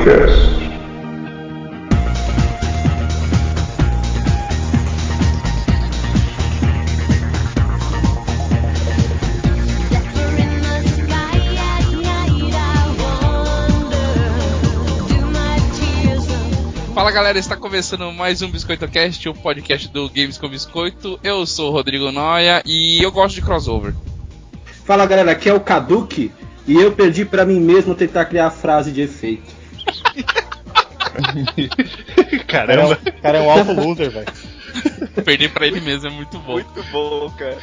Podcast. Fala galera, está começando mais um Biscoito Cast, o podcast do Games com Biscoito. Eu sou o Rodrigo Noia e eu gosto de crossover. Fala galera, aqui é o Kaduki e eu pedi pra mim mesmo tentar criar a frase de efeito. Caramba. O cara é um alto loser, velho. Perder pra ele mesmo é muito bom. Muito bom, cara.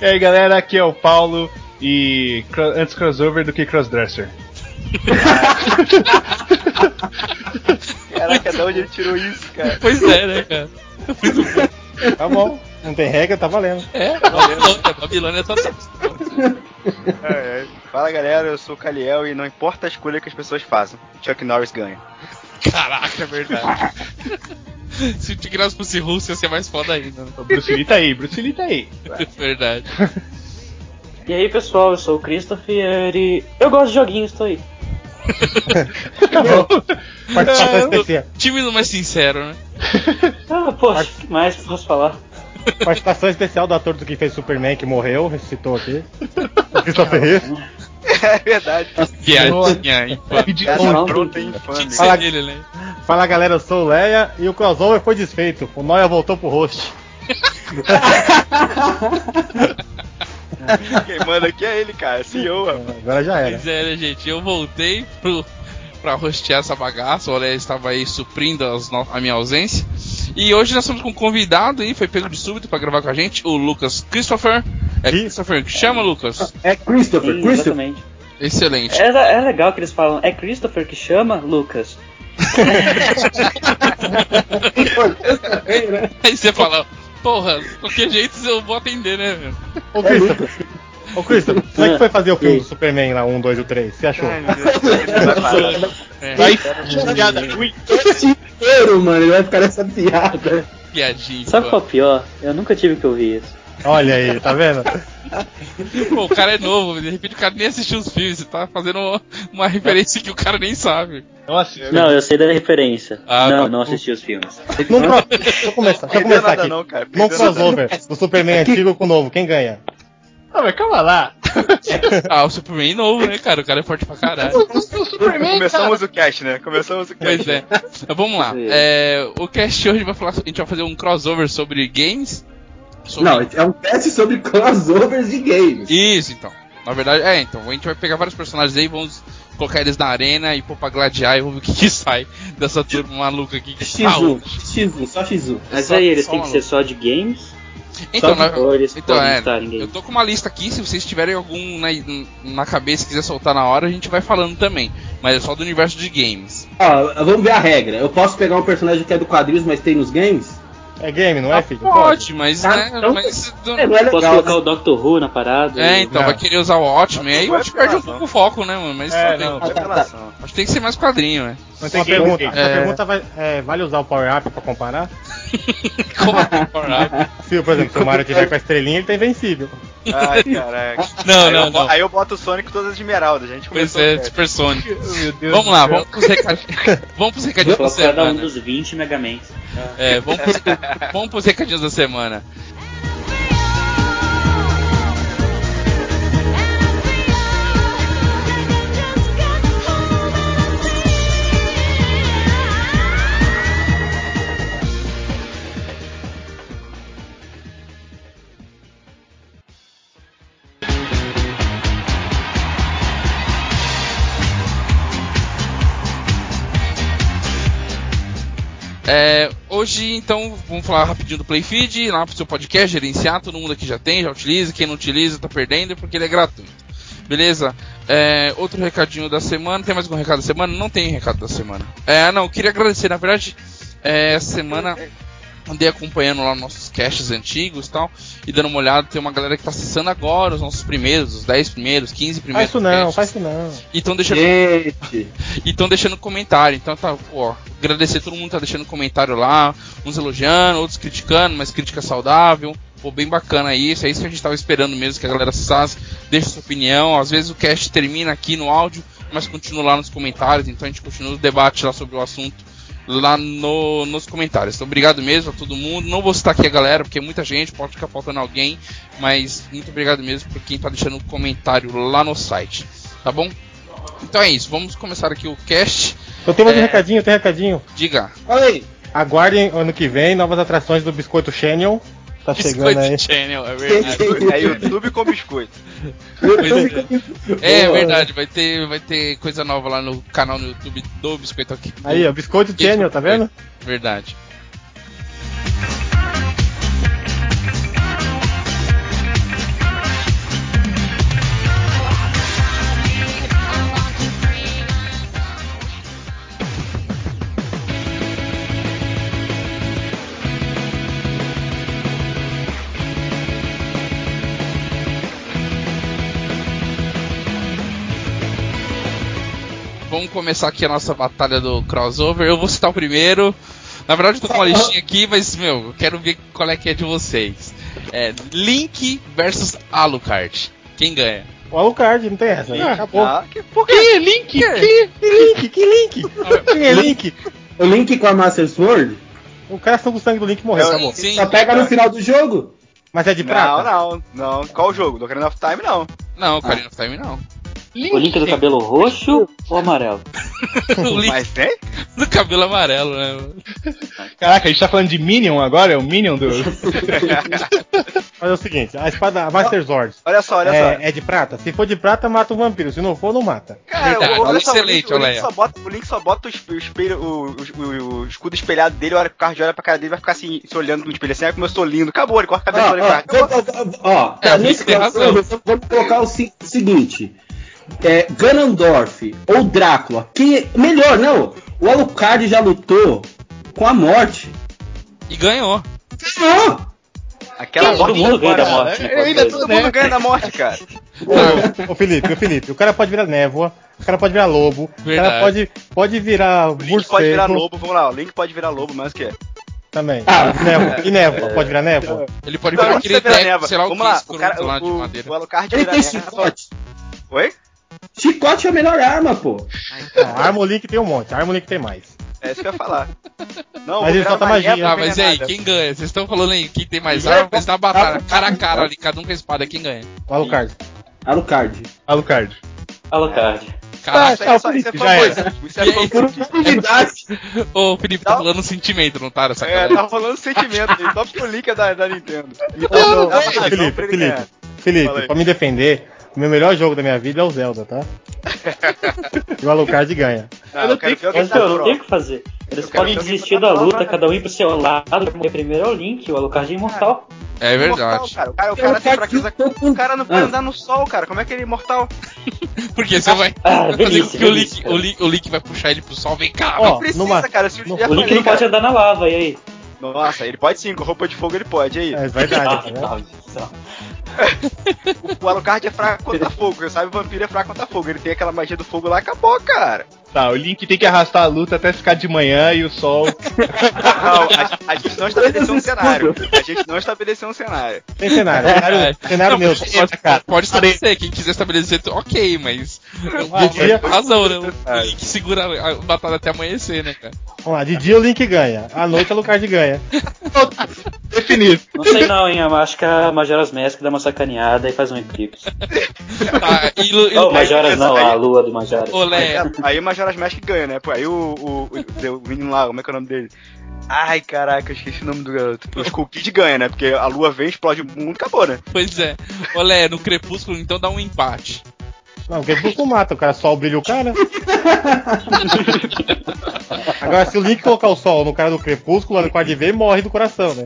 E aí galera, aqui é o Paulo e antes crossover do que crossdresser. Caraca, de onde ele tirou isso, cara? Pois é, né, cara? Muito bom. Tá bom, não tem regra, tá valendo. É, Babilônia, Babilônia total. É, é. Fala galera, eu sou o Kaliel e não importa a escolha que as pessoas façam, Chuck Norris ganha. Caraca, é verdade. Se o Tigras fosse russo, ia ser mais foda ainda. né? Bruce Lee tá aí, Bruce Lee tá aí. Verdade. E aí pessoal, eu sou o Christopher e eu gosto de joguinhos, tô aí. Tá bom. Participação É, especial. Tímido, mas sincero, né? Ah, poxa, o que mais posso falar? Participação especial do ator do que fez Superman que morreu, ressuscitou aqui. O Christopher Reeve. É verdade. Piadinha infame. Não, pronta é infame. Fala- né? Fala galera, eu sou o Leia e o crossover foi desfeito. O Noia voltou pro host. Quem manda aqui é ele, cara, CEO. rapaz. Agora já era. Pois é, né, gente? Eu voltei pro, pra rostear essa bagaça. O Olé estava aí suprindo as no- a minha ausência. E hoje nós estamos com um convidado aí, foi pego de súbito pra gravar com a gente, o Lucas Christopher. É. Christopher que chama, Lucas? É Christopher, Sim, Christopher. exatamente. Excelente. É, é legal que eles falam, é Christopher que chama, Lucas. Aí você fala, porra, qualquer jeito eu vou atender, né, velho? Ô Christopher. Ô Christopher, como é que foi fazer o filme do Superman lá, 1, 2 e 3? Você achou? Ai, meu Deus, ele vai parar. É, Vai, Esse inteiro, mano, ele vai ficar nessa piada. piadinha. Sabe qual é o pior? Eu nunca tive que ouvir isso. Olha aí, tá vendo? Pô, o cara é novo, de repente o cara nem assistiu os filmes, você tá fazendo uma, uma referência que o cara nem sabe. Não, eu sei da referência. Ah, não, tá. não assisti os filmes. Num cro- Deixa eu começar, deixa eu começar nada aqui. não, cara. Nada crossover do Superman antigo com o novo, quem ganha? Ah, mas calma lá. Ah, o Superman novo, né, cara? O cara é forte pra caralho. Superman, Começamos o cast, né? Começamos o cast. Pois é. Mas vamos lá. É, o cast hoje vai falar, a gente vai fazer um crossover sobre games. Sobre- Não, é um teste sobre crossovers de games. Isso, então. Na verdade, é, então. A gente vai pegar vários personagens aí, vamos colocar eles na arena e pôr pra gladiar e vamos ver o que, que sai dessa turma maluca aqui que tá X1, X1, só X1. Mas Só- aí, eles têm que ser só de games? Então, na- então é, em eu tô com uma lista aqui, se vocês tiverem algum na, na cabeça e quiser soltar na hora, a gente vai falando também. Mas é só do universo de games. Ó, vamos ver a regra. Eu posso pegar um personagem que é do quadrinhos, mas tem nos games? É game, não é, filho? Pode, mas, Ah, né, então- mas É, não é Posso legal. colocar o Doctor Who na parada? É, e- então, Não. vai querer usar o Watchmen, aí eu acho que perde um pouco o foco, né, mano? Mas É, não. Ah, tá, tá. Acho que tem que ser mais quadrinho, né? Mas tem Uma uma pergunta. É. pergunta vai, é, vale usar o Power Up pra comparar? Como assim, Power Se, por exemplo, se o Mario tiver com a estrelinha, ele tá invencível. Ai, caraca. Não, aí não, eu, não. Aí eu boto o Sonic todas as esmeraldas, a gente Pois começou é, o. Super Sonic. Meu Deus Vamos lá, vamos pros recadinhos. vamos pros recadinhos da Colocar cada um semana. dos 20 Megamans. É, vamos pros, vamos pros recadinhos da semana. É, hoje, então, vamos falar rapidinho do Playfeed, lá pro seu podcast, gerenciar, todo mundo aqui já tem, já utiliza, quem não utiliza tá perdendo porque ele é gratuito. Beleza? É, outro recadinho da semana, tem mais algum recado da semana? Não tem recado da semana. É, não, queria agradecer, na verdade, é, semana andei acompanhando lá nossos caches antigos e tal, e dando uma olhada, tem uma galera que tá acessando agora os nossos primeiros, os 10 primeiros, 15 Faz primeiros. isso não, caches. faz isso não. E estão deixando Gente, e estão deixando comentário. Então tá, pô, agradecer todo mundo que tá deixando comentário lá, uns elogiando, outros criticando, mas crítica saudável. Pô, bem bacana isso, é isso que a gente tava esperando mesmo, que a galera acessasse, deixe sua opinião. Às vezes o cast termina aqui no áudio, mas continua lá nos comentários, então a gente continua o debate lá sobre o assunto lá no, nos comentários. Então, obrigado mesmo a todo mundo. Não vou citar aqui a galera, porque é muita gente, pode ficar faltando alguém, mas muito obrigado mesmo por quem tá deixando um comentário lá no site, tá bom? Então é isso, vamos começar aqui o cast. Eu tenho mais um É. recadinho, tem recadinho. Diga. Fala aí. Aguardem ano que vem novas atrações do Biscoito Channel. Tá chegando aí. Channel, é verdade. É YouTube com biscoito. É verdade, vai ter, vai ter coisa nova lá no canal no YouTube do Biscoito aqui. Aí, ó, Biscoito Channel, tá vendo? Verdade. Começar aqui a nossa batalha do crossover. Eu vou citar o primeiro. Na verdade, eu tô com uma listinha aqui, mas, meu, eu quero ver qual é que é de vocês. É Link versus Alucard. Quem ganha? O Alucard, não tem essa. né? Acabou. Ah, que, por Que quê? Link? Que Link? Que Link? Quem é Link? O Link com a Master Sword O cara com o sangue do Link morreu, Eu- acabou. Sim, só pega no final do jogo. Mas é de Não, prata? não, não. Qual o jogo? Do Ocarina of Time, não. Não, Ocarina of Time não. O Link do cabelo roxo ou amarelo? o Link Mas tem? do cabelo amarelo, né? Caraca, a gente tá falando de Minion agora? É o Minion do. Mas é o seguinte, a espada a Master Sword Olha só, olha só. é, é de prata? Se for de prata, mata o vampiro. Se não for, não mata. Cara, Verdade, olha só, excelente, o Link, o olha Link aí. só bota, o Link só bota o, esp- o espelho, o, o- o- o escudo espelhado dele, a hora que o card olha pra cara dele, vai ficar assim, se olhando no espelho assim, ah, como eu sou lindo. Acabou, ele corta a cabeça Ó, do ó, Link. É, tá, nesse crossover, vamos colocar o se- seguinte. É, Ganondorf ou Drácula, quem é melhor, não? O Alucard já lutou com a morte. E ganhou. Ganhou! Aquela Todo morte. mundo ganha da morte. né, eu ainda Todo mundo ganha da morte, cara. Ô, ô Felipe, ô Felipe, o cara pode virar névoa, o cara pode virar lobo, o Verdade. cara pode, pode virar O Link morcego pode virar lobo, vamos lá, o Link pode virar lobo, mas o que? também. Ah, névoa. E névoa, pode virar névoa? Ele pode virar precisa virar névoa. sei lá o que, Vamos lá, o, cara, lá de o, madeira. o Alucard Ele tem chicote. Oi? Chicote é a melhor arma, pô. Não, Arma o Link tem um monte, Arma o Link tem mais. É isso que eu ia falar. Não, Mas ele solta uma magia. Ah, mas e aí, quem ganha? Vocês estão falando aí quem tem mais arma, mas na batalha, cara a cara ali, cada um com a espada, quem ganha? O Alucard. Alucard. Alucard. Alucard. Caraca, Isso é só- isso é fanboy. Isso é E fanboy. Unidade. ô Felipe, tá Não. falando sentimento, não tá? Essa É, tá rolando sentimento aí. Só porque o Link é da, da Nintendo. Então, uma razão Felipe, Felipe. Felipe, pra me defender, o meu melhor jogo da minha vida é o Zelda, tá? e o Alucard ganha. Não, eu dar eu não tenho o prova. que fazer. Eles podem desistir da luta, cada um ir pro seu lado. Morrer primeiro é o Link, o Alucard é imortal. É Imortal, verdade. cara. O cara, o cara tem fraqueza. O cara não pode Ah. andar no sol, cara. Como é que ele é imortal? Porque você vai, Ah, vai fazer com delícia, que o Link, o, Link, o Link vai puxar ele pro sol, vem cá. Ó, Não precisa, numa- cara. Eu no- já O Link falei, não pode cara. andar na lava, e aí? Nossa, ele pode sim, com roupa de fogo ele pode, e aí? É verdade, Ah, vendo? O Alucard é fraco contra fogo, você sabe? O vampiro é fraco contra fogo. Ele tem aquela magia do fogo lá, acabou, cara. Tá, o Link tem que arrastar a luta até ficar de manhã e o sol. Não, a, a gente não estabeleceu um cenário. A gente não estabeleceu um cenário. Tem cenário, cenário, cenário Não, neutro. é, pode, pode estabelecer, quem quiser estabelecer, ok, mas. Ah, Tem dia- razão, né? O Link segura a batalha até amanhecer, né, cara? Vamos lá, de dia o Link ganha, à noite o Alucard ganha. Definido. Não sei não, hein? Eu acho que a Majora's Mask dá uma sacaneada e faz um eclipse. Tá, e, e, Oh, Majoras não, aí- a lua do Majoras. Olé, aí o Majora's Mask ganha, né? Pô, aí o, o, o, o menino lá, como é que é o nome dele? Ai, caraca, eu esqueci o nome do garoto. O Skull Kid ganha, né? Porque a lua vem, explode o mundo, acabou, né? pois é. Olé, no Crepúsculo então dá um empate. Não, porque Crepúsculo mata, o cara sol brilha o cara. Agora, se o Link colocar o sol no cara do Crepúsculo, o Alucard vê e morre do coração, né?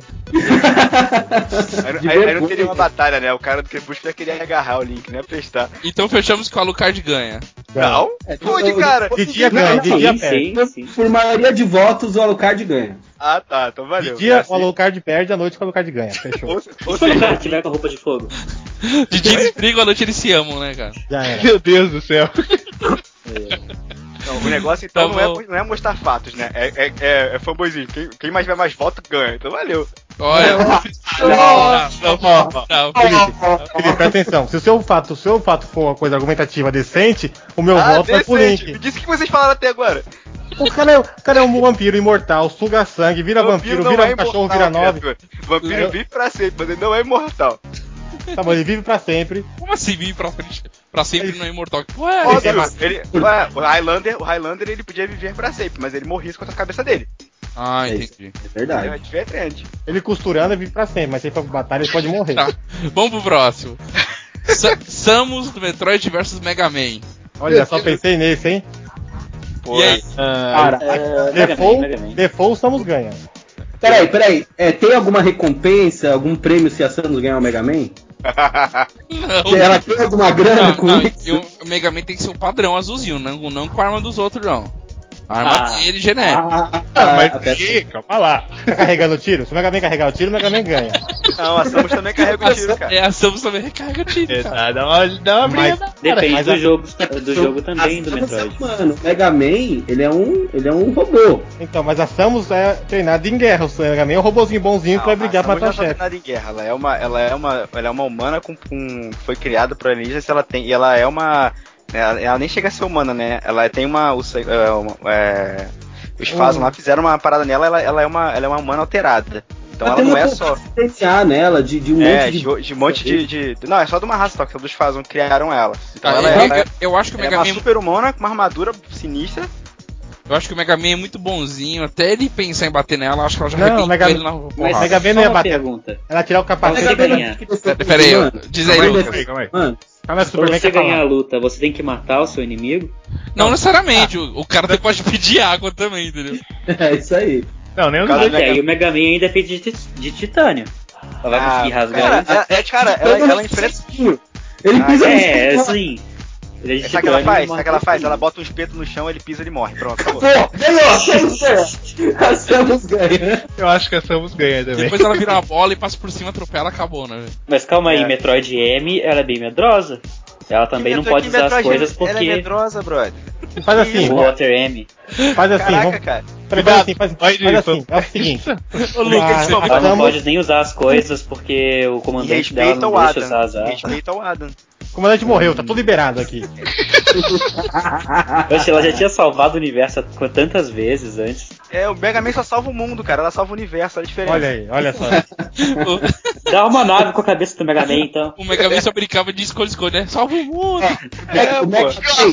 Aí, De aí- aí não teria uma batalha, né? O cara do Crepúsculo ia querer agarrar o Link, né? Prestar. Então fechamos que o Alucard ganha. Não? Pode, cara. De dia ganha, de dia perde. Por maioria de votos, o Alucard ganha. Ah, tá. Então De valeu. dia Assim, o Alucard perde, à noite o Alucard ganha. Fechou. Ou, ou Se o Alucard tiver com a roupa de fogo. De dia eles brigam, à noite eles se amam, né, cara? Já era. Meu Deus do céu. não, o negócio então Tá não, é, não é mostrar fatos, né? É, é, é, é fanboyzinho. Quem, quem mais tiver mais voto ganha. Então valeu. Olha. Não, não, não. Não, Felipe, Felipe, presta atenção. Se o seu fato, o seu fato for uma coisa argumentativa decente, o meu Ah, voto vai pro decente. Me link. disse o que vocês falaram até agora. O cara, é, o cara é um vampiro imortal, suga sangue, vira vampiro, não vira é um cachorro, imortal, vira nove. criatura. Vampiro vive pra sempre, mas ele não é imortal. Tá bom, ele vive pra sempre. Como assim vir pra frente? Pra sempre não é imortal? Ué, Ele- Óbvio, é- ele, ué, o Highlander, o Highlander ele podia viver pra sempre, mas ele morria com a cabeça dele. Ah, É isso. entendi. É É verdade. diferente. Ele costurando, ele vive pra sempre, mas se ele for pra batalha, ele pode morrer. Tá. Vamos pro próximo. Sa Samus do Metroid vs Mega Man. Olha, só pensei nesse, hein? Pô, E aí? Cara, É, Mega Man, Default, Mega Man. default Samus ganha. peraí, peraí. É, tem alguma recompensa, algum prêmio se a Samus ganhar o Mega Man? Não. Ela tem alguma grana Não, com não, isso? eu- o Mega Man tem que ser o padrão azulzinho, não, não com a arma dos outros, não. A arma Ah. dele genérica. Ah, Ah, mas até- que? Calma lá. Tá carregando o tiro? Se o Mega Man carregar o tiro, o Mega Man ganha. Não, a Samus também carrega o tiro, cara. É, a Samus também recarga tiro, É, cara. tá, dá uma, dá uma Mas- briga. Depende mas do a- jogo, do jogo também, do é Metroid. humano. O Mega Man, ele é um, ele é um robô. Então, mas a Samus é treinada em guerra. O Mega Man é um robozinho bonzinho que vai Não, brigar a pra matar o não tá chefe. treinada em guerra. Ela é uma, ela é uma, ela é uma humana com, com foi criada por alienígenas. Ela tem, e ela é uma, ela, ela nem chega a ser humana, né? Ela tem uma, o, é, uma- é, os Phasma lá fizeram uma parada nela. Ela, ela é uma, ela é uma humana alterada. Então ela tem não uma é só, DNA nela, de, de um é, monte de. de, de um monte de, de- não, é só de uma raça só que dos Phasma que criaram ela. Então Tá, ela, eu, é, ela é, eu- acho que o ela é Mega uma Man. super humana com uma armadura sinistra. Eu acho que o Mega Man é muito bonzinho. Até ele pensar em bater nela, acho que ela já Não, o Mega- ele na Mas. Mega Man não ia uma bater. pergunta. Ela tirar o capacete. Mega Man Pera- aí, diz aí, Lucas. Mano, Pra Superman você ganhar a falar. luta, você tem que matar o seu inimigo? Não necessariamente, o, o cara pode pedir água também, entendeu? é isso aí. Não, nem o Cara, Mega- aí o Mega Man ainda é feito de, de titânio. Ela vai conseguir rasgar cara, ela, é, cara, ela, ela enfrenta. Ele Ah, pisa no É, chão. Ele é de Sabe o que ela faz? Sabe o que ela faz? Ela bota um espeto no chão, ele pisa e ele morre. Pronto, acabou. Pô, ganhou! A Samus ganha! Eu acho que a Samus ganha também. Depois ela vira uma bola e passa por cima, atropela, acabou, né? Mas calma aí, É. Metroid M, ela é bem medrosa. Ela também não pode usar as coisas Metroid- Ela é porque. medrosa, brother. Faz assim, Water M. faz assim. Caraca, vamos- cara. Peraí, faz assim, faz, faz assim. É o seguinte. Ô, Lucas, a Ela não pode nem usar as coisas porque o comandante dela não o deixa usar as armas. Respeita o Adam. O comandante morreu, tá tudo liberado aqui. Poxa, ela já tinha salvado o universo com tantas vezes antes. É, o Mega Man só salva o mundo, cara. Ela salva o universo, olha a diferença. Olha aí, olha só. Dá uma nave com a cabeça do Mega Man, então. o Mega Man só brincava de escolha-escolha, né? Salva o mundo! É, o Mega Man,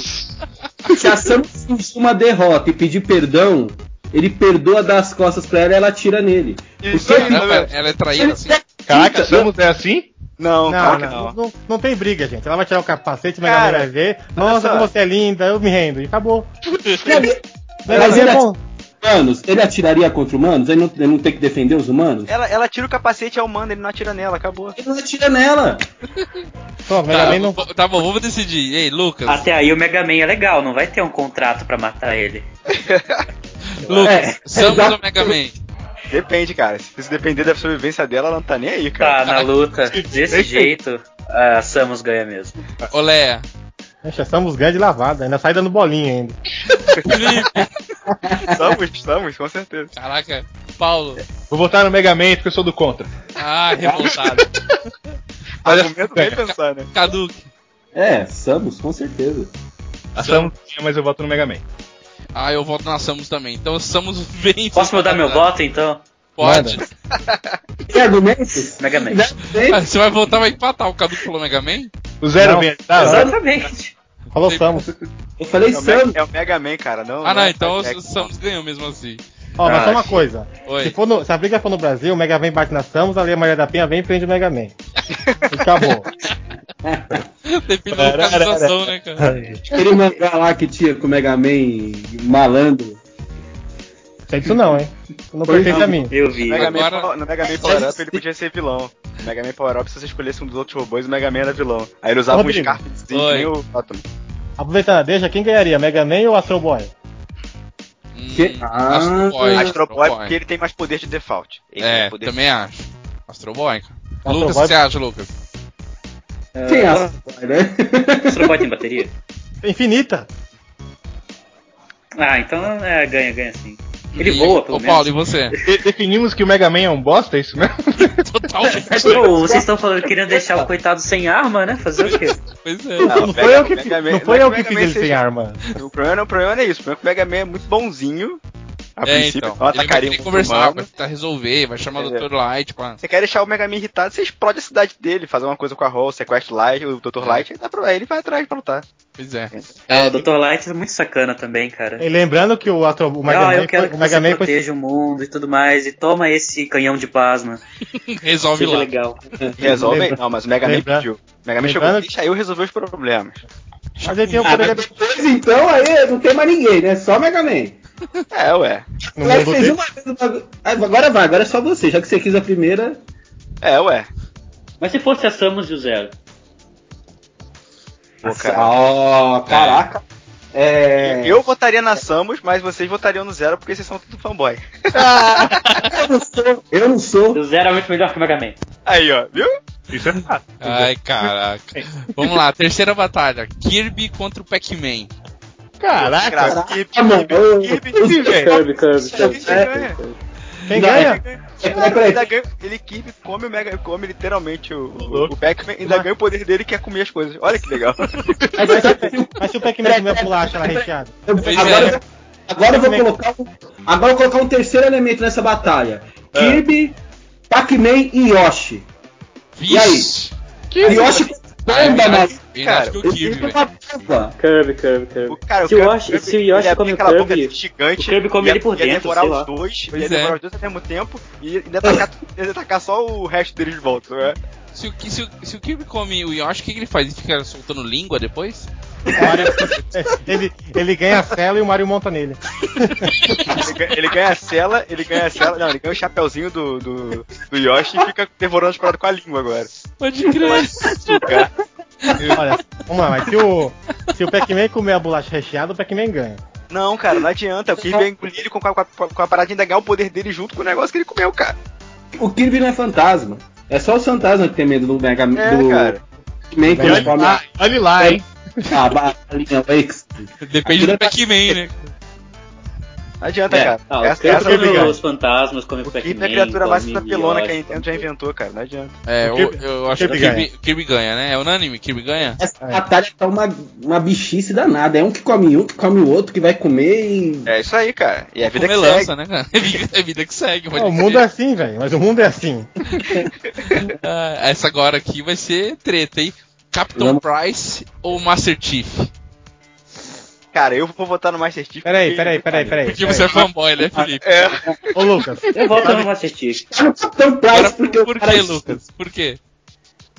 se a Samus sentir uma derrota e pedir perdão, ele perdoa das costas pra ela e ela atira nele. Isso aí, Não, ela, ela é traída assim. Caraca, a Samus é assim? Não, Não, não, não. não, tem briga, gente. Ela vai tirar o capacete, Man Cara, vai ver. Nossa, como você é linda, eu me rendo. E acabou. Mas ele é bom. Humanos, ele atiraria contra humanos? Ele não, ele não tem que defender os humanos? Ela, ela tira o capacete ao mando, ele não atira nela, acabou. Ele não atira nela. Mega Tá, Man não. tá bom, vamos decidir. Ei, Lucas. Até aí o Mega Man é legal, não vai ter um contrato pra matar ele. Lucas, É, Samus exato. ou Mega Man? Depende, cara. Se depender da sobrevivência dela, ela não tá nem aí, cara. Tá, na luta, desse jeito, a Samus ganha mesmo. Olé. Poxa, Samus ganha de lavada, ainda sai dando bolinha ainda. Felipe. Estamos, estamos, com certeza. Caraca. Paulo. Vou votar no Mega Man porque eu sou do contra. Ah, revoltado. Mas Argumento bem pensar, né? Caduque. É, Samus, com certeza. A Samus tinha, mas eu voto no Mega Man. Ah, eu voto na Samus também. Então Samus vem. Posso mudar meu voto então? Pode. Tem argumentos? Mega Man. Você vai votar, vai empatar. O Caduque falou Mega Man? O Zero Não. vem tá? Exatamente. Falou Samus. Eu falei É o, Samus. é o Mega Man, cara. Não, Ah, não, é então o Jack, Samus ganhou mesmo assim. Ó, mas Ah, só uma sim. coisa. Se, for no- se a briga for no Brasil, o Mega Man bate na Samus, ali a Maria da Penha vem e prende o Mega Man. E acabou. Depende da localização, né, cara? Aquele mangá lá que tinha com o Mega Man malandro. Sei disso não, hein? Não Pois pertence a mim. Eu vi. Mega, Man, Agora- Power- no Mega Man Power Up ele podia ser vilão. No Mega Man Power Up, se você escolhesse um dos outros robôs, o Mega Man era vilão. Aí ele usava um Rodrigo. Scarf de Oi. nem o Atom. Aproveitando, deixa, quem ganharia? Mega Man ou Astro Boy? Hum, Que- Ah, Astro Boy. Astro Boy, porque ele tem mais poder de default. Ele tem É, poder também acho. Astro Boy, cara. Astro Lucas, o Boy- que você acha, Lucas? Quem é Astro Boy, né? Astro Boy tem bateria? Infinita. Ah, então é, ganha, ganha sim. Ele voa, pelo Ô, Paulo, e menos. você? De- definimos que o Mega Man é um bosta, é isso mesmo? Totalmente. Pô, vocês estão falando que queriam deixar o coitado sem arma, né? Fazer o quê? Pois é. Não, Não foi eu que, Man- não foi não eu que fiz Man ele sem seja- arma. O problema, o problema não é isso. O problema é que o Mega Man é muito bonzinho. A É, princípio, então. ela Ele vai atacaria querer um conversar, humano. vai tentar resolver, vai chamar o Entendeu? Dr. Light pra... Você quer deixar o Mega Man irritado, você explode a cidade dele, fazer uma coisa com a Hall, sequestra o Light, o Dr. Light, aí, dá pra, aí ele vai atrás pra lutar. Pois é. Ah, o Dr. Light é muito sacana também, cara. E lembrando que o, ato- o Mega ah, Man eu quero foi, que o Mega você Man foi proteja o mundo e tudo mais, e toma esse canhão de plasma. Resolve Seja lá. legal. Resolve. Lembra- Não, mas o Mega Man lembra- pediu. O Mega Man chegou, lembrando- deixa eu resolver os problemas. Mas ele tem o Ah, poder depois então aí não tem mais ninguém, né? Só Mega Man. É, ué. no mundo fez uma. Ah, Agora vai, agora é só você, já que você quis a primeira. É, ué. Mas se fosse a Samus e o Zero? Pô, cara. Ó, caraca. É. Eu votaria na Samus, mas vocês votariam no Zero porque vocês são tudo fanboy. Eu não sou. Eu não sou. O Zero é muito melhor que o Mega Man. Aí, ó, viu? Isso é fato. Ai, caraca. Vamos lá, terceira batalha. Kirby contra o Pac-Man. Caraca, Kirby, Kirby, Kirby. Kirby, Kirby, Kirby ganha. quem Não, ganha? É, peraí, peraí. Ainda ganha- Ele Kirby come, o Mega, come literalmente o, o, o Pac-Man, ainda ganha o poder dele que é comer as coisas. Olha que legal. Mas Mas se o Pac-Man comer bolacha lá recheada? agora, é. eu- agora eu vou colocar um, agora eu vou colocar um terceiro elemento nessa batalha. Kirby, Pac-Man e Yoshi. E aí? Vixe. Yoshi bomba, eu cara, que o ele Kirby, é velho. uma bomba. Kirby, Kirby, Kirby. O, cara, o se, o Kirby- Yoshi, se o Yoshi come o Kirby, gigante, o Kirby come ia- ele por ia dentro, devorar sei os lá. dois, Pois ia é. devorar os dois ao mesmo tempo e ainda tacar, ainda tacar só o resto deles de volta, né? Se o, se, o, se o Kirby come o Yoshi, o que, que ele faz? Ele fica soltando língua depois? ele, ele ganha a cela e o Mario monta nele. Ele, ganha- ele ganha a cela, ele ganha a cela, não, ele ganha o chapeuzinho do, do, do Yoshi e fica devorando as paradas com a língua agora. Pode crer. Olha, vamos lá, mas se o, se o Pac-Man comer a bolacha recheada, o Pac-Man ganha. Não, cara, não adianta. O Kirby vai engolir ele com a, com, a, com a parada e ainda ganhar o poder dele junto com o negócio que ele comeu, cara. O Kirby não é fantasma. É só o fantasma que tem medo do Mega. É, do cara. Man olha lá, olha lá, hein? A balinha Wakes. Depende do Pac-Man, né? Não adianta, É. cara. Essa, essa é come briga. os fantasmas, come o Kirby é a criatura mais come sapelona que a Nintendo já inventou, cara. Não adianta. É, eu, eu acho que o Kirby ganha, né? É unânime, Kirby ganha? Essa batalha tá uma, uma bichice danada. É um que come um, que come o outro, que vai comer e. É isso aí, cara. E é a vida que lança, segue. né, cara? É vida, é vida que segue. pode Não, o mundo é assim, velho, mas o mundo é assim. Ah, essa agora aqui vai ser treta, hein? Capitão. Price ou Master Chief? Cara, eu vou votar no Master Chief. Peraí, porque- peraí, peraí, peraí. Porque você é fanboy, né, Felipe? É, Ô, Lucas, Eu volto no Master Chief. Tá no Capitão Agora, Price porque por cara que, Lucas? Por quê?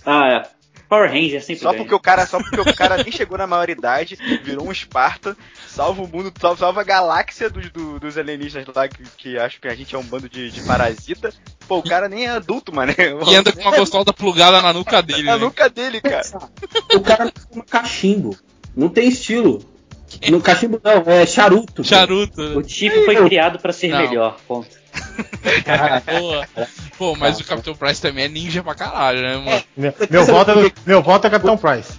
Ah, é. Power Ranger sempre só ganha. porque o cara, só porque o cara nem chegou na maioridade, virou um Esparta, salva o mundo, salva, salva a galáxia dos, do- dos alienígenas lá que, que acham que a gente é um bando de, de parasita. Pô, o cara nem é adulto, mano. E anda com uma gostosa plugada na nuca dele, na né? nuca dele, cara. O cara fuma cachimbo. Não tem estilo. No cachimbo não, é charuto. Charuto, O né? Chief foi criado pra ser Não. melhor, ponto. Boa. Pô, mas o Capitão Price também é ninja pra caralho, né, mano? meu, meu, voto é, meu voto é Capitão Price.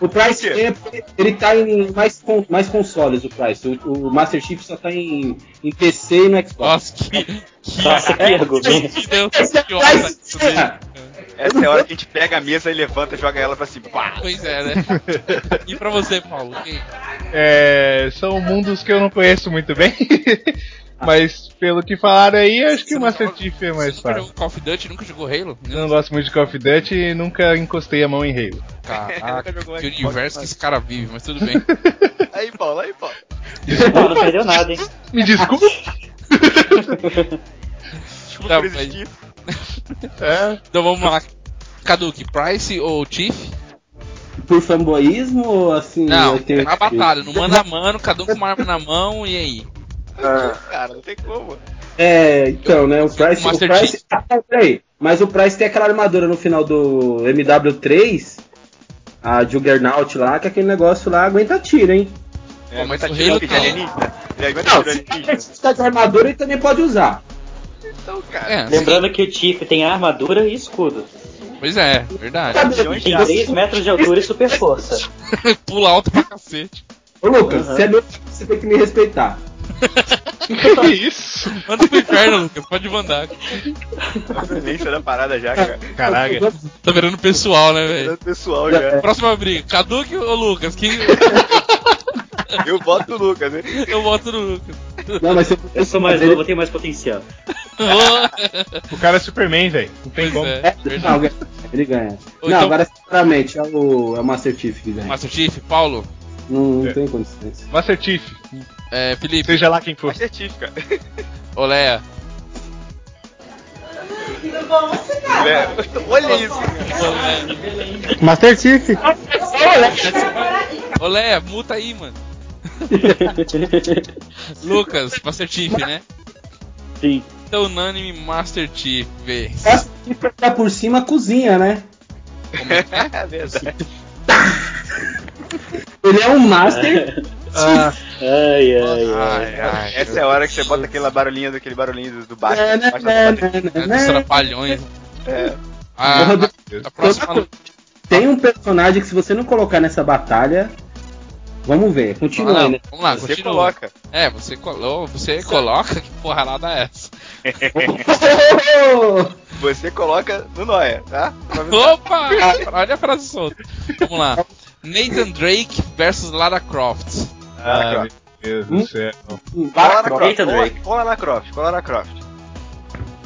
O Price é, ele tá em mais, con- mais consoles, o Price. O, o Master Chief só tá em, em PC e no Xbox. Nossa, que. que Nossa, que argumento. Deus, é que é. Essa é a hora que a gente pega a mesa e levanta e joga ela pra cima. Pá! Pois é, né? E pra você, Paulo? É, são mundos que eu não conheço muito bem. Mas pelo que falaram aí, acho que o Master Chief é mais Você nunca fácil. jogou Call of Duty? Nunca jogou Halo? Eu não gosto muito de Call of Duty e nunca encostei a mão em Halo. Caraca, Nunca jogou que universo que esse cara vive, mas tudo bem. Aí, Paulo, aí, Paulo. Pô, não perdeu nada, hein? Me desculpe. Desculpa Tá, por existir. É, Então vamos lá. Caduque, Price ou Chief? Por fanboísmo ou assim? Não, tenho- na batalha, no mano a mano, cada um com uma arma na mão, e aí? Cara, não tem como. É, então, né? O Price. O Price ah, peraí. Mas o Price tem aquela armadura no final do MW3, a Juggernaut lá, que aquele negócio lá aguenta tiro, hein? É, aguenta tiro Halo de tá- alienígena. Ele aguenta tiro se de alienígena. precisar de armadura, ele também pode usar. Então, cara. É, Lembrando que o Chief tem armadura e escudo. sim, pois é, verdade. Tem aço. 3 metros de altura e super força. Pula alto pra cacete. Ô Lucas, Uhum. você é meu você tem que me respeitar. que isso? Manda pro inferno, Lucas. Pode mandar. A violência da parada já, cara. Caraca. Tá virando pessoal, né, velho? Pessoal já. Próxima briga. Caduque ou Lucas? Quem... Eu voto no Lucas, né? Eu voto no Lucas. Não, mas se Eu sou mais novo, eu tenho mais potencial. O cara é Superman, velho. Não tem Pois como. é, É, não, ele ganha. Ou não, então- agora sinceramente, é o, é o Master Chief que ganha. Master Chief, Paulo, Não, não É. tem condições. Master Chief, é, Felipe, seja lá quem for. Master Chief, cara. Olea. É, Olha isso. Master Chief. Olé, multa aí, mano. Lucas, Master Chief, né? Sim. Então, unânime Master Chief. Master Chief tá por cima cozinha, né? Como é é? É verdade. Ele é um Master. Ah, Ai, ai, ai. Ai, ai. Essa é a hora que você bota aquele barulhinho daquele barulhinho do, baixo. É, né, baixo né, né, É dos trapalhões. É. A, Porra, a, a próxima. Tem um personagem que se você não colocar nessa batalha. Vamos ver, continua né? Vamos lá, Você continua. coloca. É, você, colo... você coloca. Que porrada é essa? Você coloca no Noia, tá? Opa! Olha a frase solta. Vamos lá. Nathan Drake versus Lara Croft. ah, meu Deus do céu. Cola na Croft. Nathan Drake. cola na Croft. Cola na Croft.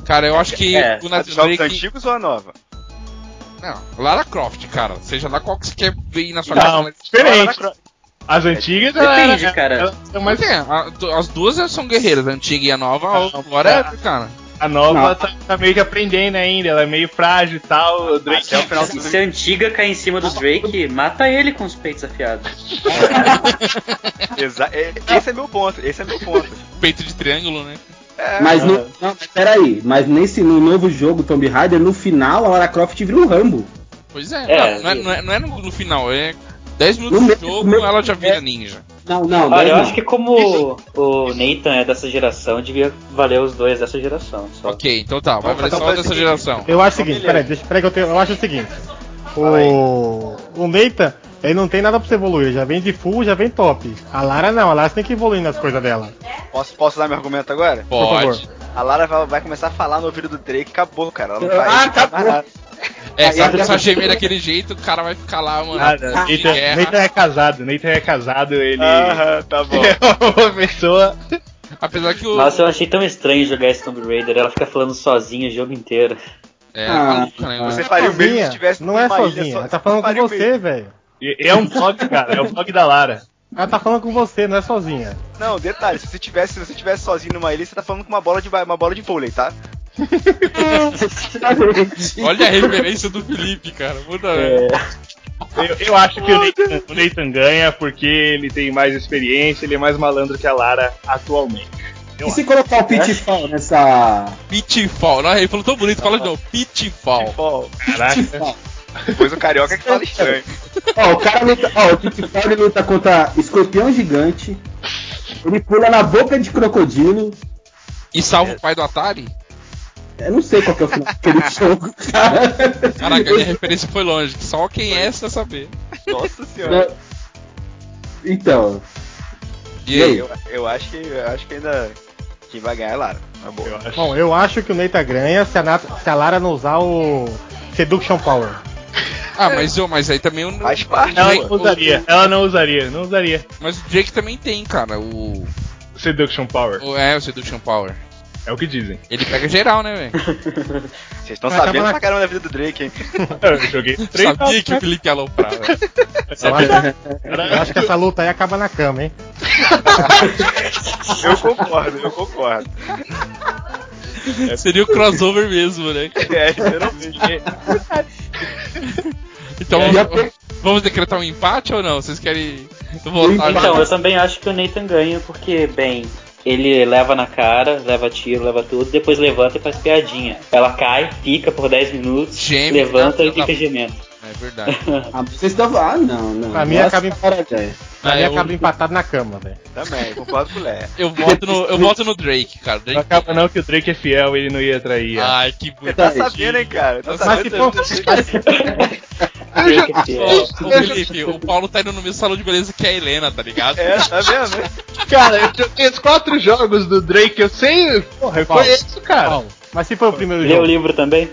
Cara, eu acho que É, o Os Nathan Drake. antigos ou a nova? Não, Lara Croft, cara. Seja lá qual que você quer ver na sua Não, casa. Diferente. As antigas, Depende, ela- cara. elas são mais Mas é, a- as duas são guerreiras, a antiga e a nova, agora cara. é, cara. A nova tá, tá meio que aprendendo ainda, ela é meio frágil e tal. O Drake Até o final do Se a antiga cair em cima do Drake, mata ele com os peitos afiados. Exa é- esse é meu ponto, esse é meu ponto. Peito de triângulo, né? É, Mas no. Não, mas peraí, mas nesse no novo jogo Tomb Raider, no final a Lara Croft vira um Rambo. Pois é, É, não, não é, não é- não é no, no final, é 10 minutos No do jogo, no- ela já vira é. ninja. Não, não, Olha, eu não. acho que como o Nathan é dessa geração, devia valer os dois dessa geração. Só. Ok, então tá, vai valer Então só dessa seguinte. geração. Eu acho o seguinte, peraí, deixa, peraí que eu, tenho, eu acho o seguinte. O, o Nathan, ele não tem nada pra você evoluir, já vem de full, já vem top. A Lara não, a Lara tem que evoluir nas coisas dela. posso, posso dar meu argumento agora? Pode. A Lara vai, vai começar a falar no ouvido do Drake, acabou, cara. Ela não vai Ah, vai acabou. É, Aí se ela ela- começar a gemer daquele jeito, o cara vai ficar lá, mano. Nada. Nathan. Nathan é casado, Nathan é casado, ele Aham, tá bom. é uma pessoa. Apesar que o. Nossa, eu achei tão estranho jogar esse Tomb Raider. Ela fica falando sozinha o jogo inteiro. É, Ah, maluca, né? Você é faria o mesmo se tivesse Não é sozinha, só- ela tá falando com você, velho. É um vlog, cara, é o vlog da Lara. Ela tá falando com você, não é sozinha. Não, detalhe, se você tivesse, se você tivesse sozinho numa ilha, você tá falando com uma bola de, uma bola de vôlei, tá? Olha a referência do Felipe, cara. Muda, É, Eu, eu acho que o Nathan, o Nathan ganha porque ele tem mais experiência, ele é mais malandro que a Lara atualmente. Eu E se colocar o Pitfall nessa. Pitfall. Não, ele falou tão bonito, fala de novo. Pitfall. Pitfall. Caraca. Pitfall. Depois o carioca que fala estranho. Ó, o cara luta. Ó, o Pitfall ele luta contra escorpião gigante. Ele pula na boca de crocodilo. E salva o pai do Atari? Eu não sei qual que é o final daquele jogo, cara. Caraca, a minha referência foi longe. Só quem é essa saber. Nossa senhora. Então, E aí? Eu, eu acho que eu acho que ainda quem vai ganhar é Lara. Na boa. Eu acho. Bom, eu acho que o Nathan ganha se a, Nat- se a Lara não usar o Seduction Power. Ah, mas, eu, mas aí também o. Faz parte, Ela não usaria, ela não usaria, não usaria. Mas o Drake também tem, cara. O. Seduction Power, o é, o Seduction Power. É o que dizem. Ele pega geral, né, velho? Vocês estão sabendo pra caramba da vida do Drake, hein? Eu joguei três Sabia que o Felipe ia aloprar, velho. Eu acho, eu acho que essa luta aí acaba na cama, hein? Eu concordo, eu concordo. Seria o crossover mesmo, né? É, literalmente. Então, tem- vamos decretar um empate ou não? Vocês querem voltar? Então, eu também acho que o Nathan ganha, porque, bem, ele leva na cara, leva tiro, leva tudo, depois levanta e faz piadinha. Ela cai, fica por 10 minutos, Geme, levanta e fica gemendo. É verdade. ah, vocês estão. Ah, não, não. Pra mim acaba em- cara, velho. Pra Ah, mim eu- acaba empatado na cama, velho. Também, concordo com o Léo. Eu voto no, eu voto no Drake, cara. Não Drake... acaba não que o Drake é fiel, ele não ia trair. Ai, que Você bonito. tá sabendo, hein, cara? Tá Mas sabendo se da for- vida do Drake. Drake é fiel. Ô, ô, Felipe, o Paulo tá indo no mesmo salão de beleza que a Helena, tá ligado? É, tá vendo? né? Cara, eu joguei os quatro jogos do Drake, eu sei. Porra, eu conheço, cara. Qual? Mas se foi o primeiro Lê o jogo, livro também?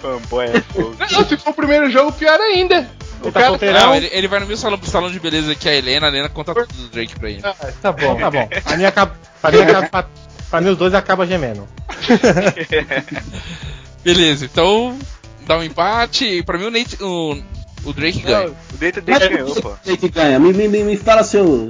Fanboy é fogo. Não, se for o primeiro jogo, pior ainda. ele O tá solteirão. Não, ele, ele vai no mesmo salão, salão de beleza que a Helena, a Helena conta tudo do Drake pra ele. Ah, tá bom. Então tá bom. Pra mim, acaba, pra, mim acaba, pra, pra mim os dois acabam gemendo. Beleza, então dá um empate. Pra mim o, Nate, o, o Drake ganha. O ganhou, por pô. que Drake ganha? Me, me, me, me fala seu.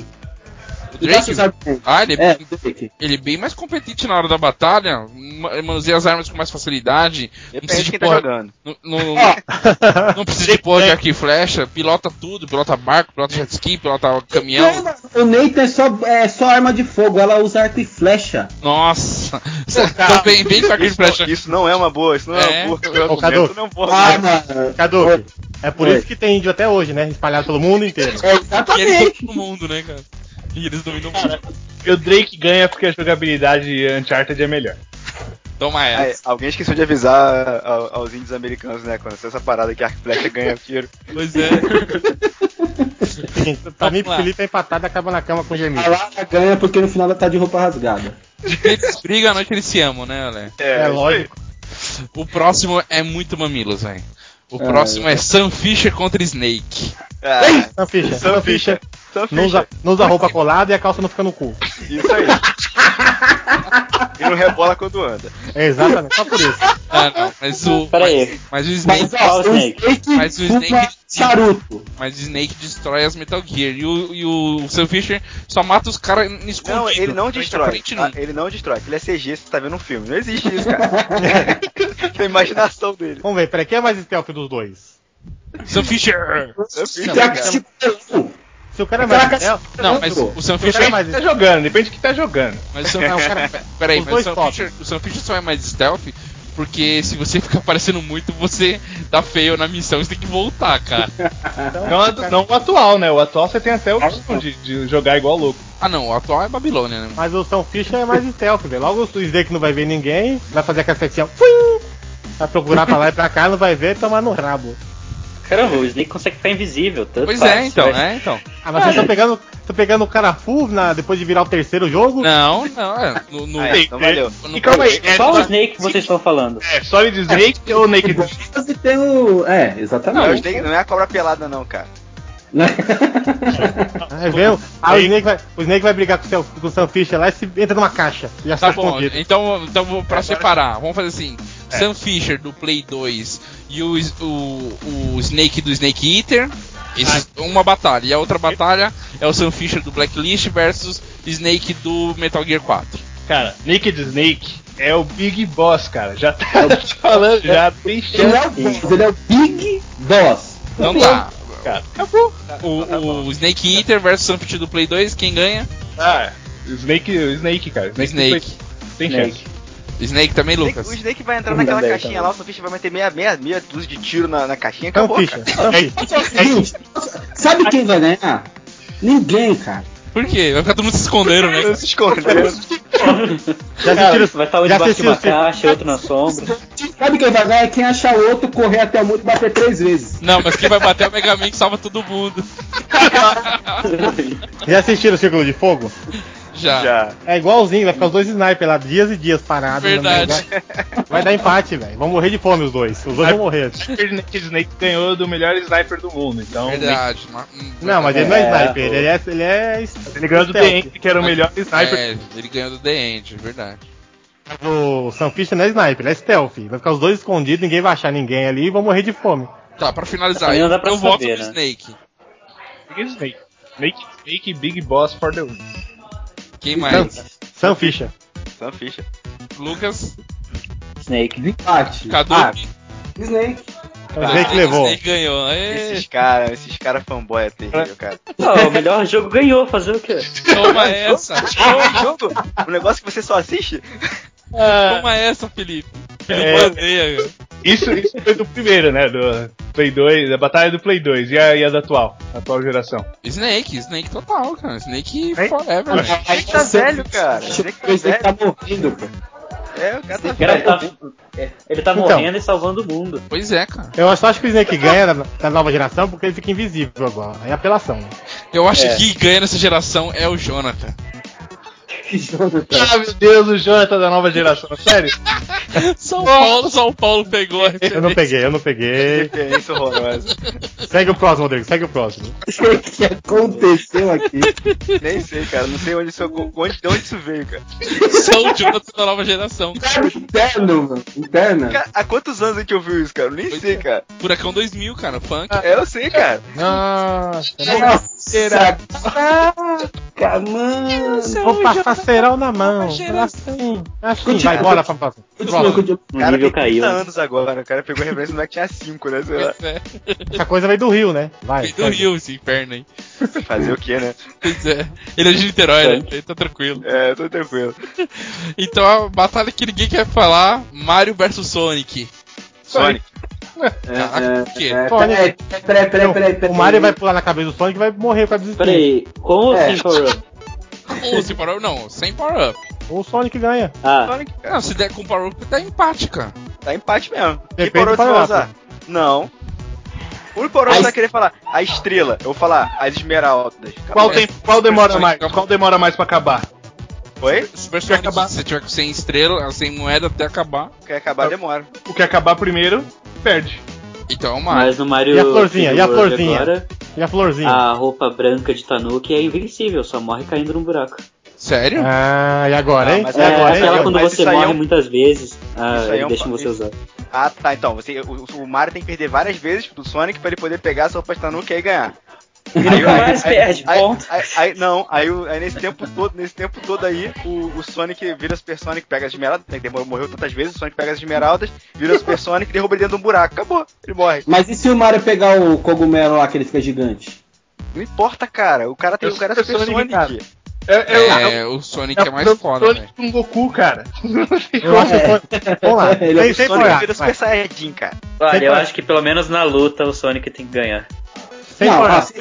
O dá Drake? Ah, ele é, É, Drake. ele é bem mais competente na hora da batalha, ma- manuseia as armas com mais facilidade, não Depende precisa de tá porra, jogando. não, não- não precisa de porra de arco e flecha, pilota tudo, pilota barco, pilota jet ski, pilota caminhão. O Nathan é só, é só arma de fogo, ela usa arco e flecha. Nossa, então vem, vem com arco e Isso, não- flecha. isso não é uma boa, isso não é, É. uma boa. Ô, Cadu. Não é um bom Ah, mano. Cadu, é por Oi. isso que tem índio até hoje, né? Espalhado pelo mundo inteiro. É, exatamente. dominam o mundo, né, cara? E eles dominam o mundo. E o Drake ganha porque a jogabilidade Uncharted é melhor. Toma Aí, essa. alguém esqueceu de avisar ao- aos índios americanos, né? Quando essa parada que a flecha ganha tiro. Pois é. Pra mim, lá. Felipe é empatado acaba na cama com A gemido. Lara ganha porque no final ela tá de roupa rasgada. Eles brigam, à noite eles se amam, né, Ale? É, isso lógico. O próximo é muito mamilos, velho. O Ah, próximo é Sam Fisher contra Snake. Ah, Sam Fischer, Sam Fischer. Sam Não usa, não usa roupa colada e a calça não fica no cu. Isso aí. e não rebola quando anda. É exatamente, só por isso. Ah, não, mas o. Pera aí. Mas, mas o Snake. Mas, ó, o Snake? Snake, Mas o Snake- charuto. Mas o Snake destrói as Metal Gear. E o, e o Sam Fisher só mata os caras escondidos. Não, ele não destrói. frente, Ah, não. Ele não destrói. Aquilo é CG, você tá vendo um filme. Não existe isso, cara. é a imaginação dele. Vamos ver, peraí, quem é mais stealth dos dois? Sam Fisher! Sam Fisher, Que Se o cara é mais Caraca, Não, mas o Sam o cara é Fisher. mais Tá jogando, depende de que tá jogando. Mas o Sam, É, o cara- peraí, mas o Sam. Fisher, o Sam Fisher só é mais stealth porque se você ficar aparecendo muito, você dá feio na missão você tem que voltar, cara. Não, não o atual, né? O atual você tem até a opção de, de jogar igual louco. Ah não, o atual é Babilônia, né? Mas o Sam Fisher é mais stealth, velho. Logo o Snake não vai ver ninguém, vai fazer aquela setinha. Vai procurar pra lá e pra cá, não vai ver e tomar no rabo. Caramba, o Snake consegue ficar invisível. Tanto Pois faz, é, então, vai- é, então. Ah, mas vocês estão pegando, estão pegando o cara full na, depois de virar o terceiro jogo? Não, não, é. No, no, Ah, é, então valeu. no- E calma aí, é, só- Snake que vocês estão falando? é Solid Snake ou Naked Snake? Você tem o. É, Não, o exatamente. Snake não é a cobra pelada, não, cara. É, viu? Aí o Snake, vai, o Snake vai brigar com o, seu, com o Sam Fisher lá e se entra numa caixa. Já Tá está bom, escondido. então, então vou- pra separar, vamos fazer assim: Sam Fisher do Play 2 e o, o, o Snake do Snake Eater. Esses, uma batalha. E a outra batalha é o Sam Fisher do Blacklist versus Snake do Metal Gear 4. Cara, Naked Snake é o Big Boss, cara. Já tá falando, já tem Ele é chance. o boss, ele é o Big Boss. Então tá. Cara, acabou. O, o Snake Eater versus Fisher do Play 2, quem ganha? Ah, Snake, Snake, cara. Snake. Tem chance. Snake também, Snake- Lucas? O Snake vai entrar naquela Também, caixinha também. lá, o Sofista vai meter meia, meia, meia dúzia de tiro na, na caixinha e Sam acabou, cara. Seguinte, sabe quem vai ganhar? Ninguém, cara. Por quê? Vai ficar todo mundo se escondendo, né? Se escondendo. Já assistiram, Vai estar um debaixo de uma caixa, outro na sombra. Sabe quem vai ganhar? É quem achar o outro, correr até o mundo e bater três vezes. Não, mas quem vai bater é o Mega Man que salva todo mundo. já assistiram o Círculo de Fogo? Já. Já. É igualzinho, vai ficar os dois snipers lá, dias e dias parados. Verdade. Vai, vai dar empate, velho. Vão morrer de fome os dois. Os dois vão morrer. Naked Snake ganhou do melhor sniper do mundo, então. Verdade. Não, mas ele não é É, sniper, ele é. Ele é Ele ganhou do. The End, que era o melhor sniper. É, ele ganhou do The End, verdade. O Sam Fisher não é sniper, ele é stealth. Vai ficar os dois escondidos, ninguém vai achar ninguém ali e vão morrer de fome. Tá, pra finalizar, eu, pra eu voto saber, no né? Snake. Naked Snake. Naked Snake Big Boss for the win. Quem Sam, mais? Sam Fisher. Sam Fisher. Lucas, Snake. Cadu, Ah, Snake. O Snake levou. Snake ganhou. Ê, Esses caras, esses caras fanboy é terrível, cara. Ah, o melhor jogo ganhou, fazer o quê? toma essa. Ah, jogo? Um negócio que você só assiste? Toma essa, Felipe. Felipe É. Isso, isso foi do primeiro, né? Do Play 2, da batalha do Play 2 e a, e a da atual, a atual geração. Snake, Snake total, cara. Snake Hein? forever, velho. Snake tá velho, cara. Snake tá Snake velho. tá morrendo, cara. É, o cara tá Cara, ele tá, velho. ele tá Então. morrendo e salvando o mundo. Pois é, cara. Eu só acho que o Snake ganha da nova geração porque ele fica invisível agora. É apelação. né? Eu acho É. que quem ganha nessa geração é o Jonathan. Ah, meu Deus, o Jonathan da nova geração, sério? São Paulo, São Paulo pegou a Eu não peguei, eu não peguei. Referência horrorosa. Segue o próximo, Rodrigo, segue o próximo. O que aconteceu aqui? Nem sei, cara. Não sei onde isso, onde, de onde isso veio, cara. São o Jonathan da nova geração. Interno, mano. Interna. Cara, Há quantos anos é que eu vi isso, cara? Nem Pois sei, é. cara. Furacão 2000, cara. Funk. É, eu sei, cara. Nossa, Nossa, caraca, mano. vou passar cerol na mão. Assim, assim. Vai, bora pra próxima. Continua, Próximo. continua. O O cara tem caiu. 30 anos agora. O cara pegou a referência do moleque tinha 5, né? Sei lá. É. Essa coisa veio do Rio, né? Vai. Veio do. Rio, esse inferno aí. Fazer o quê, né? Pois é. Ele é de Niterói, né? Funk. Ele tá tranquilo. É, tô tranquilo. Então a batalha que ninguém quer falar: Mario vs Sonic. Sonic. É, Sonic. peraí, peraí, peraí, peraí, peraí. O Mario vai pular na cabeça do Sonic e vai morrer com a desespero. Peraí, com ou Ou sem power up? Não, sem power up. O Sonic ganha. Ah, Sonic. Não, se der com power up, dá empate, cara. Tá empate mesmo. Que Depende porão do você vai usar? Não. O único A você vai querer falar a estrela. Eu vou falar as esmeraldas. Qual, tem, qual demora Sonic mais? acabou. Qual demora mais pra acabar? Oi? Super Sonic, acabar. se você tiver com 100 estrelas, 100 moedas até acabar. Quer acabar, demora. O que acabar primeiro, perde. Então é o Mario. mas no Mario E a florzinha? E a 3D World florzinha? agora, E a florzinha? a roupa branca de Tanuki é invencível, só morre caindo num buraco. Sério? Ah, e agora, Não, hein? mas É, agora, hein? aquela eu- quando mas você é morre um- muitas vezes, ah, é um deixa você usar. Ah, tá. Então, você, o, o Mario tem que perder várias vezes do Sonic pra ele poder pegar essa roupa de Tanuki e aí ganhar. Aí, mais aí, perde, aí, ponto. aí- não, aí, nesse tempo todo, nesse tempo todo aí, o, o Sonic vira Super Sonic, pega as esmeraldas, né, morreu tantas vezes, o Sonic pega as esmeraldas, vira Super Sonic e derruba ele dentro de um buraco. Acabou, ele morre. Mas e se o Mario pegar o cogumelo lá que ele fica gigante? Não importa, cara. O cara tem É o cara é Super Sonic, Sonic. É, é, É, o Sonic é, mais foda, Sonic velho. com Goku, cara. Eu acho que. Vamos lá. Ele é o Sonic vira Super Saiyajin, cara. Olha, eu acho que pelo menos na luta o Sonic tem que ganhar. Sem Não, assim,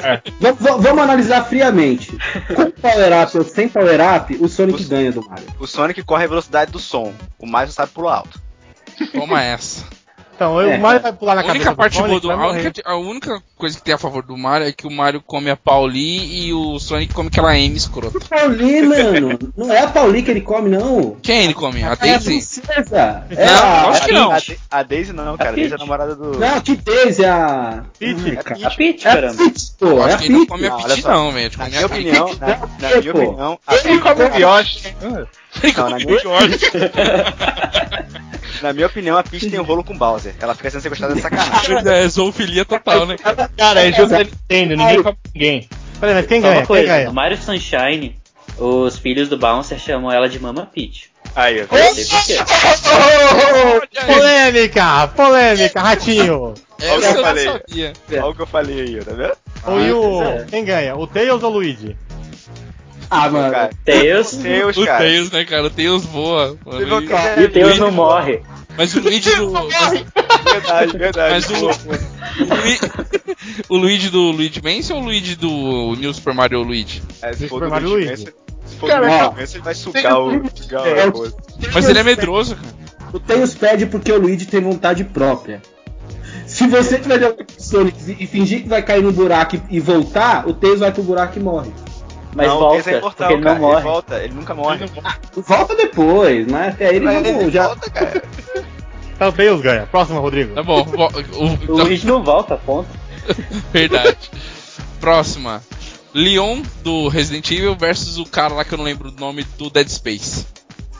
vamos analisar friamente. Com Power Up ou sem Power Up, o Sonic O- ganha do Mario. O Sonic corre a velocidade do som. O Mario sabe pular alto. Toma essa. Então, eu- É. o Mario vai pular na A cabeça única do parte boa Sonic, do, vai a, única, a única coisa que tem a favor do Mario é que o Mario come a Pauli e o Sonic come aquela M escrota. Pauli, mano. Não é a Pauli que ele come, não. Quem ele come? A É a Daisy? princesa. É Não, a... acho que a, não. A, a Daisy não, cara. A Daisy é a namorada do. Não, que Daisy, é a... Peach. É. A Peach, É a caramba. Peach, pô. Eu É a acho que ele não come a Peach não, velho. Ele Na come minha a opinião, na, É, minha opinião, a Ele come o Yoshi. Não, na minha, na minha opinião, a Peach tem um rolo com o Bowser. Ela fica sendo sequestrada de sacanagem. É, zoofilia total, né? Cara, é jogo da Nintendo, ninguém come ninguém. Peraí, mas quem Só ganha? uma Quem coisa, ganha? no Mario Sunshine, os filhos do Bouncer chamam ela de Mama Peach. Aí, ó. Não sei. Polêmica! Polêmica, ratinho! É, Olha o que eu eu falei. Olha o que eu falei aí, tá vendo? Ou e o... é. Quem ganha? O Tails ou o Luigi? Ah, mano. Cara, Tails, Deus, O cara. Tails, né, cara? O Tails voa. Que- e o Tails não morre. Mas o Luigi do. Verdade, verdade. mas o, o, Lui- o Luigi do Luigi Mansion ou o Luigi do New Super Mario Luigi? É, se for Super do Mario Luigi Se for Cara, do. Luigi Mansion, ele vai sugar o. Sugar É, a o- coisa. Mas ele é medroso, cara. O Tails pede porque o Luigi tem vontade própria. Se você tiver o Sonic e fingir que vai cair no buraco e e voltar, o Tails vai pro buraco e morre. Mas não, volta, é imortal, porque ele cara. não morre. Ele volta, ele nunca morre. Volta depois, mas até aí ele Mas não ele já. volta, cara. Então o Tails ganha. Próximo, Rodrigo. Tá bom. vo- o- O Luigi não volta, ponto. Verdade. Próxima. Leon do Resident Evil versus o cara lá que eu não lembro o nome do Dead Space.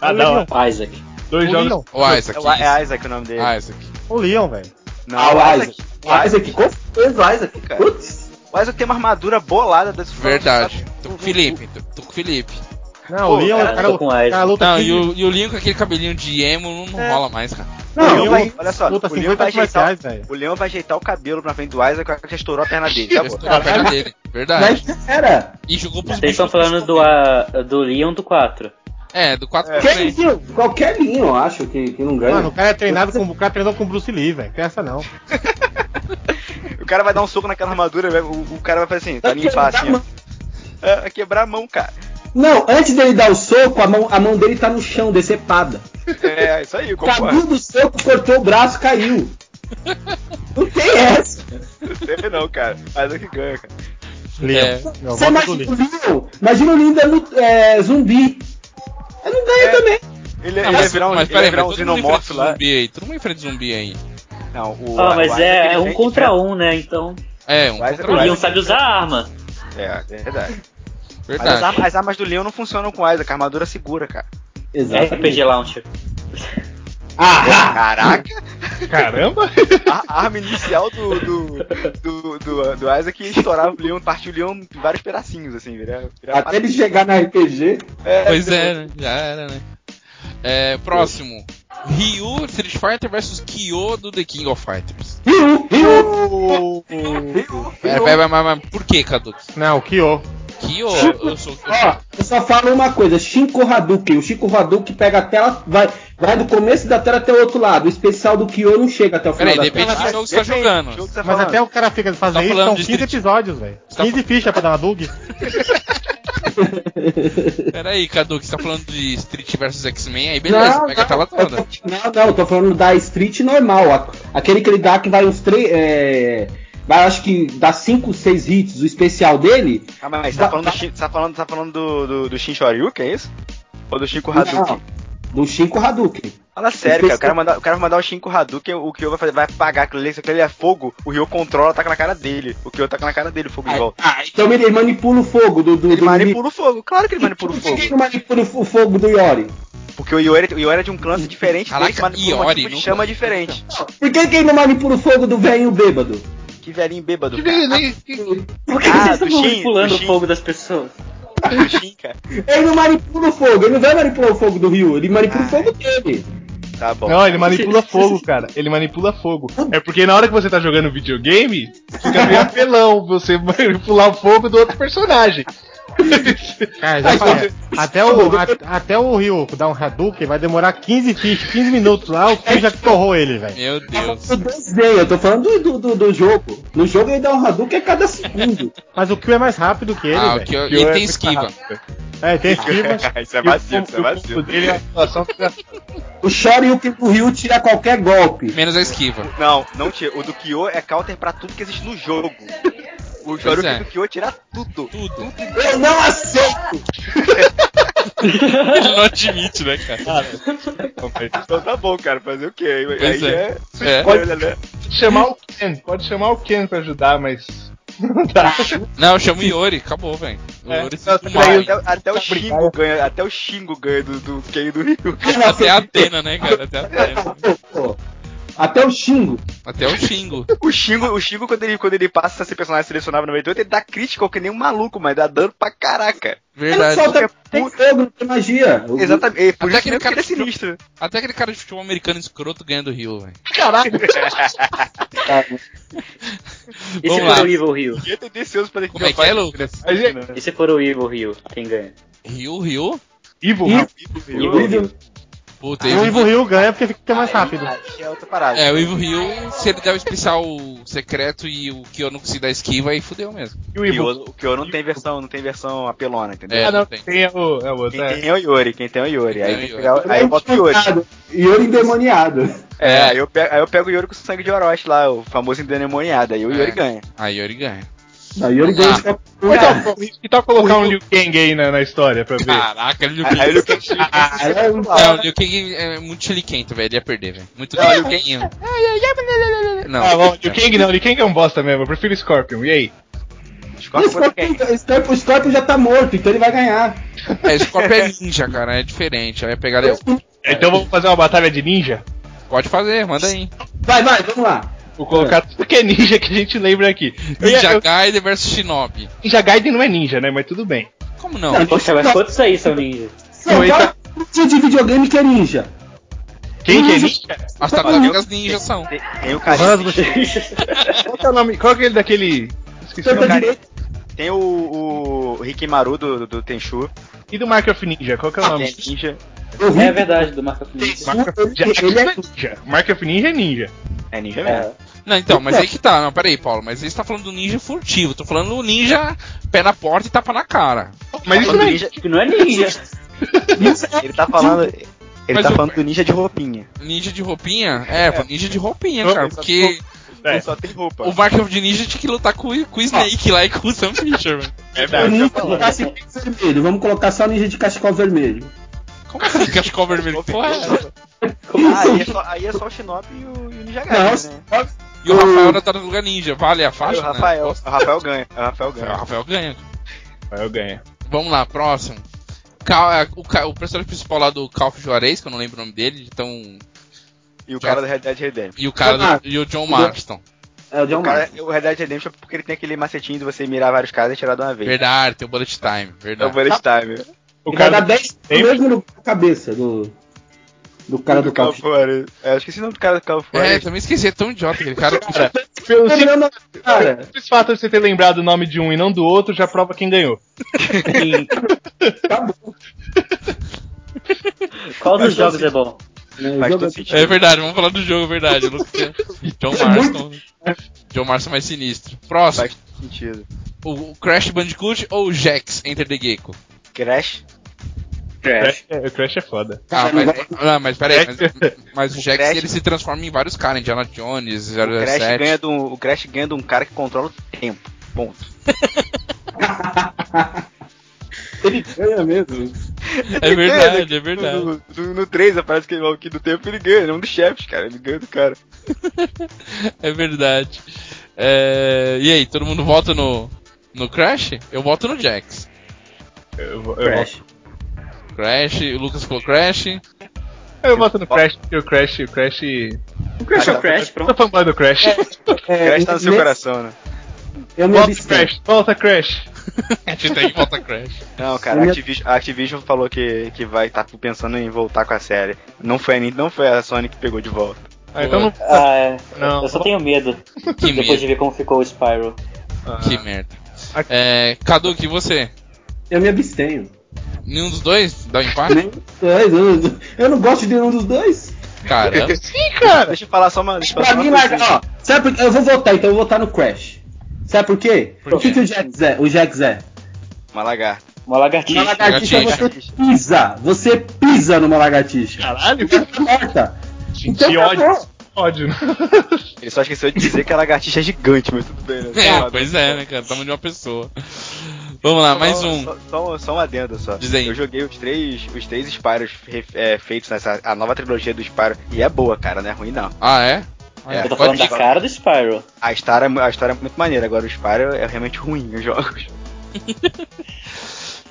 Ah, não. Isaac. Dois O jogos. Leon. O Isaac. É, é Isaac o nome dele. Isaac. O Leon, velho. Não, Ah, o o Isaac. Isaac. O Isaac, com certeza o Isaac. Cara. Putz. O Isaac tem uma armadura bolada das Verdade. Tô com o Felipe. Tô, tô com o Felipe. Não, Pô, o Leon, cara, o cara, com o cara luta Não, 15 e o, e o Leon com aquele cabelinho de emo não, não É. rola mais, cara. O Não, Leon mas- vai, olha só, luta o Leon 50 vai ajeitar, o Leon vai ajeitar o cabelo na frente do Isaac, que já estourou a perna dele. Já estourou a perna dele. Verdade. Mas era. E jogou pros Vocês estão falando do, ah, do Leon do 4. É, do 4 É. Qualquer linho, qualquer linho, eu acho que, que não ganha. Mano, o cara é treinado com o cara treinou com Bruce Lee, velho. Essa não. O cara vai dar um soco naquela armadura, vai- o, o cara vai fazer assim, vai limpar assim. ó. É, vai quebrar a mão, cara. Não, antes dele dar o soco, a mão, a mão dele tá no chão, decepada. É, isso aí, concordo. Caiu do soco, cortou o braço, caiu. Não tem essa. Não sei não, cara. Mas é que ganha, cara. Leon. É. Você imagina o. Leon. Imagina o Leon dando é, zumbi. Ele não ganha É. também. Ele, Não, ele ia mas, virar um, mas ele ia peraí, virar mas um xenomorfo lá. zumbi aí. Todo mundo enfrenta zumbi aí. Não, o, Ah, mas o é, é um contra um, né? Então. É, um Mas- contra O um. Mas- Leon sabe usar arma. É, é verdade. Mas as, Verdade. armas, as armas do Leon não funcionam com Isaac, a armadura segura, cara. RPG Launcher. Ah, Caraca! Caramba! A, a arma inicial do, do, do, do, do Isaac ia estourar o Leon, partir o Leon em vários pedacinhos, assim, até ele chegar na RPG. Pois é, né? Já era, né? É, próximo. Ryu Street Fighter vs Kyo do The King of Fighters. Ryu, Ryu. Pera, pera, mas, mas por que, Kaduki? Não, Kyo. Kyo, eu sou. eu Ó, eu só falo uma coisa, Shinko Hadouken. O Shinko Hadouken pega a tela, vai, vai do começo da tela até o outro lado. O especial do Kyo não chega até o final Peraí, depende do jogo que você tá Depende, jogando. jogo que você tá Mas até o cara fica fazendo Tá isso, são de 15 Street- episódios, velho. Tá 15 fichas pra dar uma bug. Peraí, Cadu, que você tá falando de Street vs X-Men, aí beleza, pega a tela toda. tô- não, não, eu tô falando da Street normal. Aquele que ele dá que vai uns três. É, acho que dá 5, 6 hits, o especial dele. Ah, mas você tá falando, do, tá falando, tá falando do, do, do Shin Shoryuken, é isso? Ou do Shinko Hadouken? Não, do Shinko Hadouken. Fala sério, cara. O cara, mandar, o cara vai mandar o Shinko Hadouken, o Kyo vai, fazer, vai apagar aquilo ali. Se aquele é fogo, o Ryo controla, taca na cara dele. O Kyo taca na cara dele, o fogo de volta. Ah, então ele manipula o fogo do. do Ele do manipula o fogo, claro que ele manipula o Por que ele fogo. não manipula o fogo do Yori? Porque o Yori, o Yori é de um clã diferente, Caraca, dele, manipula um Iori, tipo de chama diferente. Por que, que ele não manipula o fogo do velho bêbado? Que velhinho bêbado. Que que- Por que Ah, vocês estão manipulando do o fogo das pessoas? Do Shin, cara. Ele não manipula o fogo, ele não vai manipular o fogo do Ryu, ele manipula o Ah. fogo dele. Tá bom. Não, ele manipula fogo, cara. Ele manipula fogo. É porque na hora que você tá jogando videogame, fica meio apelão você manipular o fogo do outro personagem. Cara, já falei. Até o, a- até o Ryu dar um Hadouken vai demorar 15 fichas, 15 minutos lá, o Kyo já torrou ele, velho. Meu Deus. Do desenho, eu tô falando do, do, do, jogo. No jogo ele dá um Hadouken a cada segundo. Mas o Kyo é mais rápido que ele, Ah, o velho. Kyo, Kyo e é tem muito esquiva. É, tem esquiva. isso é o vazio, isso é é fica- O Shoryuken do Ryu tira qualquer golpe. Menos a esquiva. Não, não tira. O do Kyo é counter pra tudo que existe no jogo. O Shoryuken é. do Kyo tira tudo. Tudo. Eu não aceito! Ele não admite, né, cara? Então tá bom, cara, fazer o quê? Aí Pois é. é. É. Olha, né? chamar o Ken, pode chamar o Ken pra ajudar, mas não dá. Não, eu chamo Iori, acabou, velho. O É? Até, até o Shingo ganha, até o Shingo ganha do, do Ken do Ryu. Até a Atena, né, cara? Até a Atena. Até o Shingo. Até o Xingo. O Shingo, o Shingo quando, ele, quando ele passa a ser personagem selecionável no 98, ele dá crítica que nem um maluco, mas dá dano pra caraca. Verdade. Ele solta tem fogo, não tem magia. Exatamente. É, por Até aquele ele é cara- sinistro. Até aquele cara de futebol americano escroto ganha do Rio, velho. Caralho! E se for o Evil Rio? E é tendencioso pra Como é que é, Lucas? É- E se for o Evil Rio? Quem ganha? Rio, Rio? Evil, Evil. Evil Rio. Puta, O Evil Evil Ryu ganha porque fica mais rápido. É outra parada. É, o Evil Rio, se ele der o especial secreto e o Kyo não conseguir dar esquiva, aí fudeu mesmo. e o O. Kyo, o Kyo não tem versão, não tem versão apelona, entendeu? É, ah, não, tem. tem, é o, é o outro. Quem É. tem é o Yori, quem tem é o Yori. Aí, o eu boto o Yori. Yori endemoniado. É, aí eu, pego, aí eu pego o Yori com o sangue de Orochi lá, o famoso endemoniado. Aí o É. Yori ganha. Aí Yori ganha. Não, Yori Vamos lá. ganha Ou então, que tal colocar um Liu Kang aí na, na história pra ver? Caraca, aí o Liu Kang Ah, é Não, o Liu Kang é muito chiliquento, velho. Ele ia perder, velho. Muito Liu chiliquentinho. Não. Ah, bom, Liu Kang não, Liu Kang é um bosta mesmo, eu prefiro Scorpion, e aí? O Scorpion o Scorpion- o Scorpion já tá morto, então ele vai ganhar. É, Scorpion é ninja, cara. É diferente. Aí pegar. Então vamos fazer uma batalha de ninja? Pode fazer, manda aí. Vai, vai, vamos lá. Vou colocar tudo que é ninja que a gente lembra aqui. Ninja eu- Gaiden versus Shinobi. Ninja Gaiden não é ninja, né? Mas tudo bem. Como não? Não, Poxa, mas quantos aí são ninjas? Não, um de videogame que é ninja. Quem que é Ninja. As tartarugas ninjas são. Tem, tem o carinha. Qual que é o nome? Qual que é aquele daquele. Esqueci o nome. Tem o, o Rikimaru do, do Tenchu. E do Mark of Ninja? Qual que é o nome? Tem Ninja. Eu vi É verdade, do Marco Ninja. Mark of Ninja. Ele- ele é- ninja. Mark of Ninja é ninja. É ninja mesmo. É. Não, então, mas aí que tá. Não, pera aí, Paulo. Mas aí você tá falando do ninja furtivo. Tô falando do ninja pé na porta e tapa na cara. Mas isso não é ninja- Que não é ninja. Ele tá falando. Ele Mas tá falando do ninja de roupinha. Ninja de roupinha? É, pô, ninja de roupinha, Não, cara. Porque É. Só tem roupa. o Minecraft de ninja tinha que lutar com, o- com o Snake lá e com o Sam Fisher, mano. É Vamos verdade. colocar cachecol vermelho. Vamos colocar só ninja de cachecol vermelho. Como assim, cachecol vermelho? Porra é? Ah, aí, é só, aí é só o Shinobi e o, e o Ninja Gaiden, né? E o Rafael ainda tá no lugar ninja. Vale a faixa? o Rafael, Né? o Rafael ganha. O Rafael O ganha. Rafael ganha. Aí eu ganho. Vamos lá, próximo. É, o, o personagem principal lá do Call of Juarez, que eu não lembro o nome dele, então. E o cara do Red Dead Redemption. E o cara do, e o John Marston. É o John O, cara, o Red Dead Redemption é porque ele tem aquele macetinho de você mirar vários caras e tirar de uma vez. Verdade, tem o Bullet Time, É o verdade. bullet time. O Ele vai dar cara 10 no mesmo no cabeça do. Do cara do carro. of Juarez. É, eu esqueci o nome do cara do Call of É, também esqueci, é tão idiota aquele cara. Cara, pelo simples, cara. simples fato de você ter lembrado o nome de um e não do outro, já prova quem ganhou. Acabou. Qual dos jogos é bom? Faz Jogo- todo sentido. É verdade, vamos falar do jogo, é verdade. John Marston. John Marston mais sinistro. Próximo. Faz sentido. O o Crash Bandicoot ou o Jax Enter the Gecko? Crash. Crash. É, o Crash é foda. Ah, mas, ah, mas peraí, mas, mas o Jax Crash- ele se transforma em vários caras, Indiana Jones, O Crash, 007. ganha de um, o Crash ganha de um cara que controla o tempo. Ponto. Ele ganha mesmo. É verdade, é verdade. No, no, no 3 aparece aquele maluquinho do tempo ele ganha, ele é um dos chefes, cara. Ele ganha do cara. É verdade. É, E aí, todo mundo vota no, no Crash? Eu voto no Jax. Eu, eu, Crash. Crash, o Lucas falou Crash. eu voto no Crash, porque o Crash. O Crash. O Crash é o Crash, pronto. sou fanboy do Crash. O É, Crash tá no seu nesse- coração, né? Eu me Volta. Crash, volta Crash. A gente tem que votar Crash. Não, cara, a Activision, a Activision falou que, que vai estar pensando em voltar com a série. Não foi a, Nintendo- não foi a Sony que pegou de volta. Ah, então não. Ah, é. Não. Eu só tenho medo. Que Depois medo, de ver como ficou o Spyro. Ah, que merda. É, Cadu, que você? Eu me abstenho. Nenhum dos dois dá um empate? Nem dois, eu, não gosto de nenhum dos dois. Caramba. Sim, cara. Deixa eu falar só uma. Deixa Pra mim, larga, ó, sabe por quê? Eu vou votar, então eu vou votar no Crash. Sabe por quê? Por o que, quê? que o Jax é? O Jax é? Uma lagarta. Uma lagartixa. Uma lagartixa Lagartixa. você pisa. Você pisa numa lagartixa. Caralho, Você tá morta. senti Então ódio. Ódio. Ele só esqueceu de dizer que a lagartixa é gigante, mas tudo bem, né? É, pois é, né, cara? Tamanho de uma pessoa. Vamos lá, mais Só- um. Só, só, só um adendo só. Diz aí. Eu joguei os três, os três Spyros é, feitos nessa a nova trilogia do Spyro. E é boa, cara, não é ruim não. Ah, é? É, Eu tô Pode falando da cara do Spyro. A história, é a história é muito maneira, agora o Spyro é realmente ruim os jogos.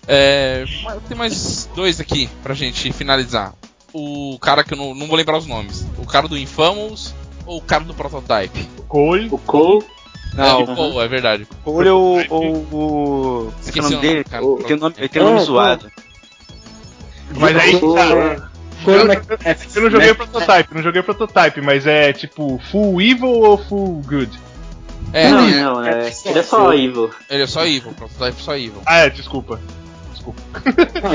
É, tem mais dois aqui pra gente finalizar. O cara que eu não, não vou lembrar os nomes. O cara do Infamous ou o cara do Prototype? Cole. O Cole. Não, é, o Cole, é verdade. Cole ou o. o... Esqueci Esqueci o o nome dele. cara. Ele tem um nome, ele tem um nome É, zoado. Mas aí. Cole Eu, McAfee. eu não joguei prototype, não joguei prototype, mas é tipo full evil ou full good? É, não, é, não, é. Ele é só evil. ele é só Evil, Prototype é só Evil. Ah, é, desculpa. Desculpa.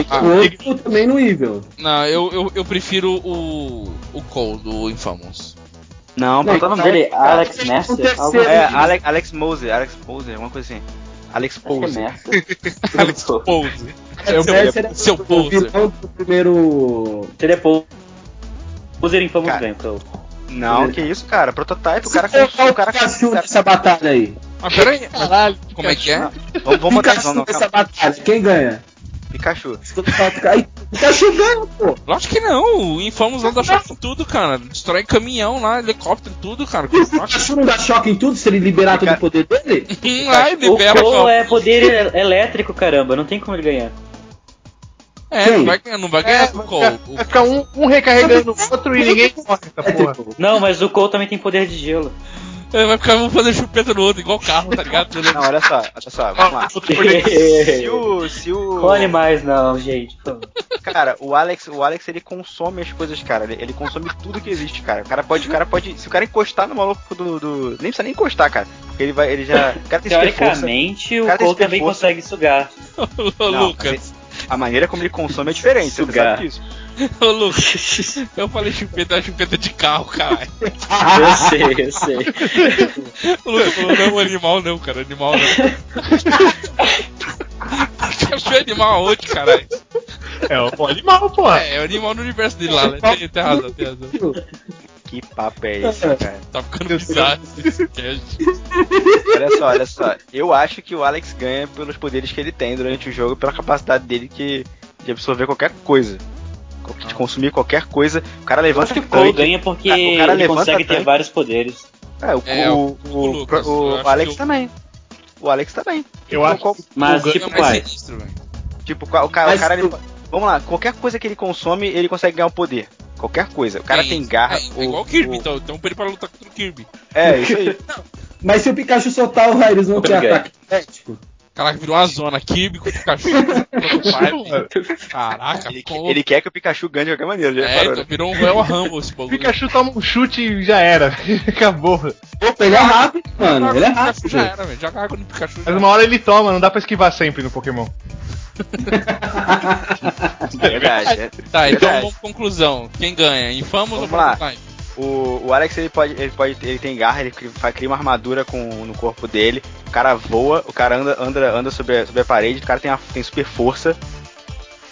Ah, O outro também no nível. Não, eu, eu, eu prefiro o, o Cole do Infamous. Não, Não, é o nome dele? Alex Esse é o Messer? Algo É, assim. Alex, Alex Moser, Alex Moser, alguma coisa assim. Alex é Pose. Messer. Alex Pose. É o seu- seu o poser. vilão do primeiro. Se ele é Paul. User Infamous Cara. então. Não, que isso, cara. Prototype, o cara com o cara assistiu nessa batalha aí? Mas peraí, Caralho. como é que é? Vamos, vamos botar então, não, batalha, quem ganha? Pikachu. Aí, Pikachu ganha, pô. Lógico que não, o Infamous anda choque em tudo, cara. Destrói caminhão lá, helicóptero, tudo, cara. O Pikachu não dá choque em tudo se ele liberar todo o poder dele? Ai, O libera Cole só. é poder elétrico, caramba. Não tem como ele ganhar. É, não vai, ganhar- não vai ganhar do vai Cole. ficar, vai ficar um, um recarregando o outro e ninguém morre essa porra. Não, mas o Cole também tem poder de gelo. É, vai ficar um fazendo chupeta no outro, igual carro, tá ligado? Não, olha só, olha só, vamos lá. Se o. Se o. Com animais não, gente. Cara, o Alex, o Alex ele consome as coisas, cara. Ele, ele consome tudo que existe, cara. O cara pode, o cara pode. Se o cara encostar no maluco do. do- nem precisa nem encostar, cara. Porque ele vai. Ele já. O cara tem. Teoricamente, o Cara, tem Cole também força. consegue sugar. Ô, Não, Lucas, A maneira como ele consome é diferente, você Sugar. sabe disso. ô, Lucas. Eu falei chupeta, é chupeta de carro, caralho. Eu sei, eu sei. O Lucas falou, não, animal não, cara, animal não. É animal aonde, caralho? É o animal, pô. É, é o animal no universo dele lá, né? Tem, tem razão, tem razão. Que papo é esse, cara? Tá ficando bizarro esse cast. Olha só, olha só. Eu acho que o Alex ganha pelos poderes que ele tem durante o jogo, pela capacidade dele que, de absorver qualquer coisa. De consumir qualquer coisa. O cara levanta acho que o Cole ganha porque Ah, o cara ele levanta consegue ter vários poderes. É, o, É, o, o- o, o Lucas, o Alex o- também. O Alex também. Eu Tipo, acho Mas, O É tipo, sinistro, velho. Tipo, o cara, Mas o cara ele- o- Vamos lá, qualquer coisa que ele consome, ele consegue ganhar um poder. Qualquer coisa. O cara tem garra. É, é igual o Kirby, então. Então ele para lutar contra o Kirby. É, isso aí. Mas se o Pikachu soltar o raio, eles vão ter ataque elétrico. Caraca, virou uma zona. Kirby contra o Pikachu. Caraca, Ele, pô. ele quer que o Pikachu ganhe de qualquer maneira. Já É, então virou um Royal Rumble esse O bagulho. Pikachu toma um chute e já era. Acabou. Opa, ele é rápido, mano. Ele é rápido. já era, velho. Joga água no Pikachu. Mas Já. uma hora ele toma, não dá pra esquivar sempre no Pokémon. É verdade. é. Tá, então Verdade. vamos conclusão. Quem ganha? Infamous ou Vamos lá. Prototype? O, o Alex ele pode, ele pode, ele tem garra, ele cria, cria uma armadura com, no corpo dele. O cara voa, o cara anda, anda, anda sobre, a, sobre a parede, o cara tem, a- tem super força.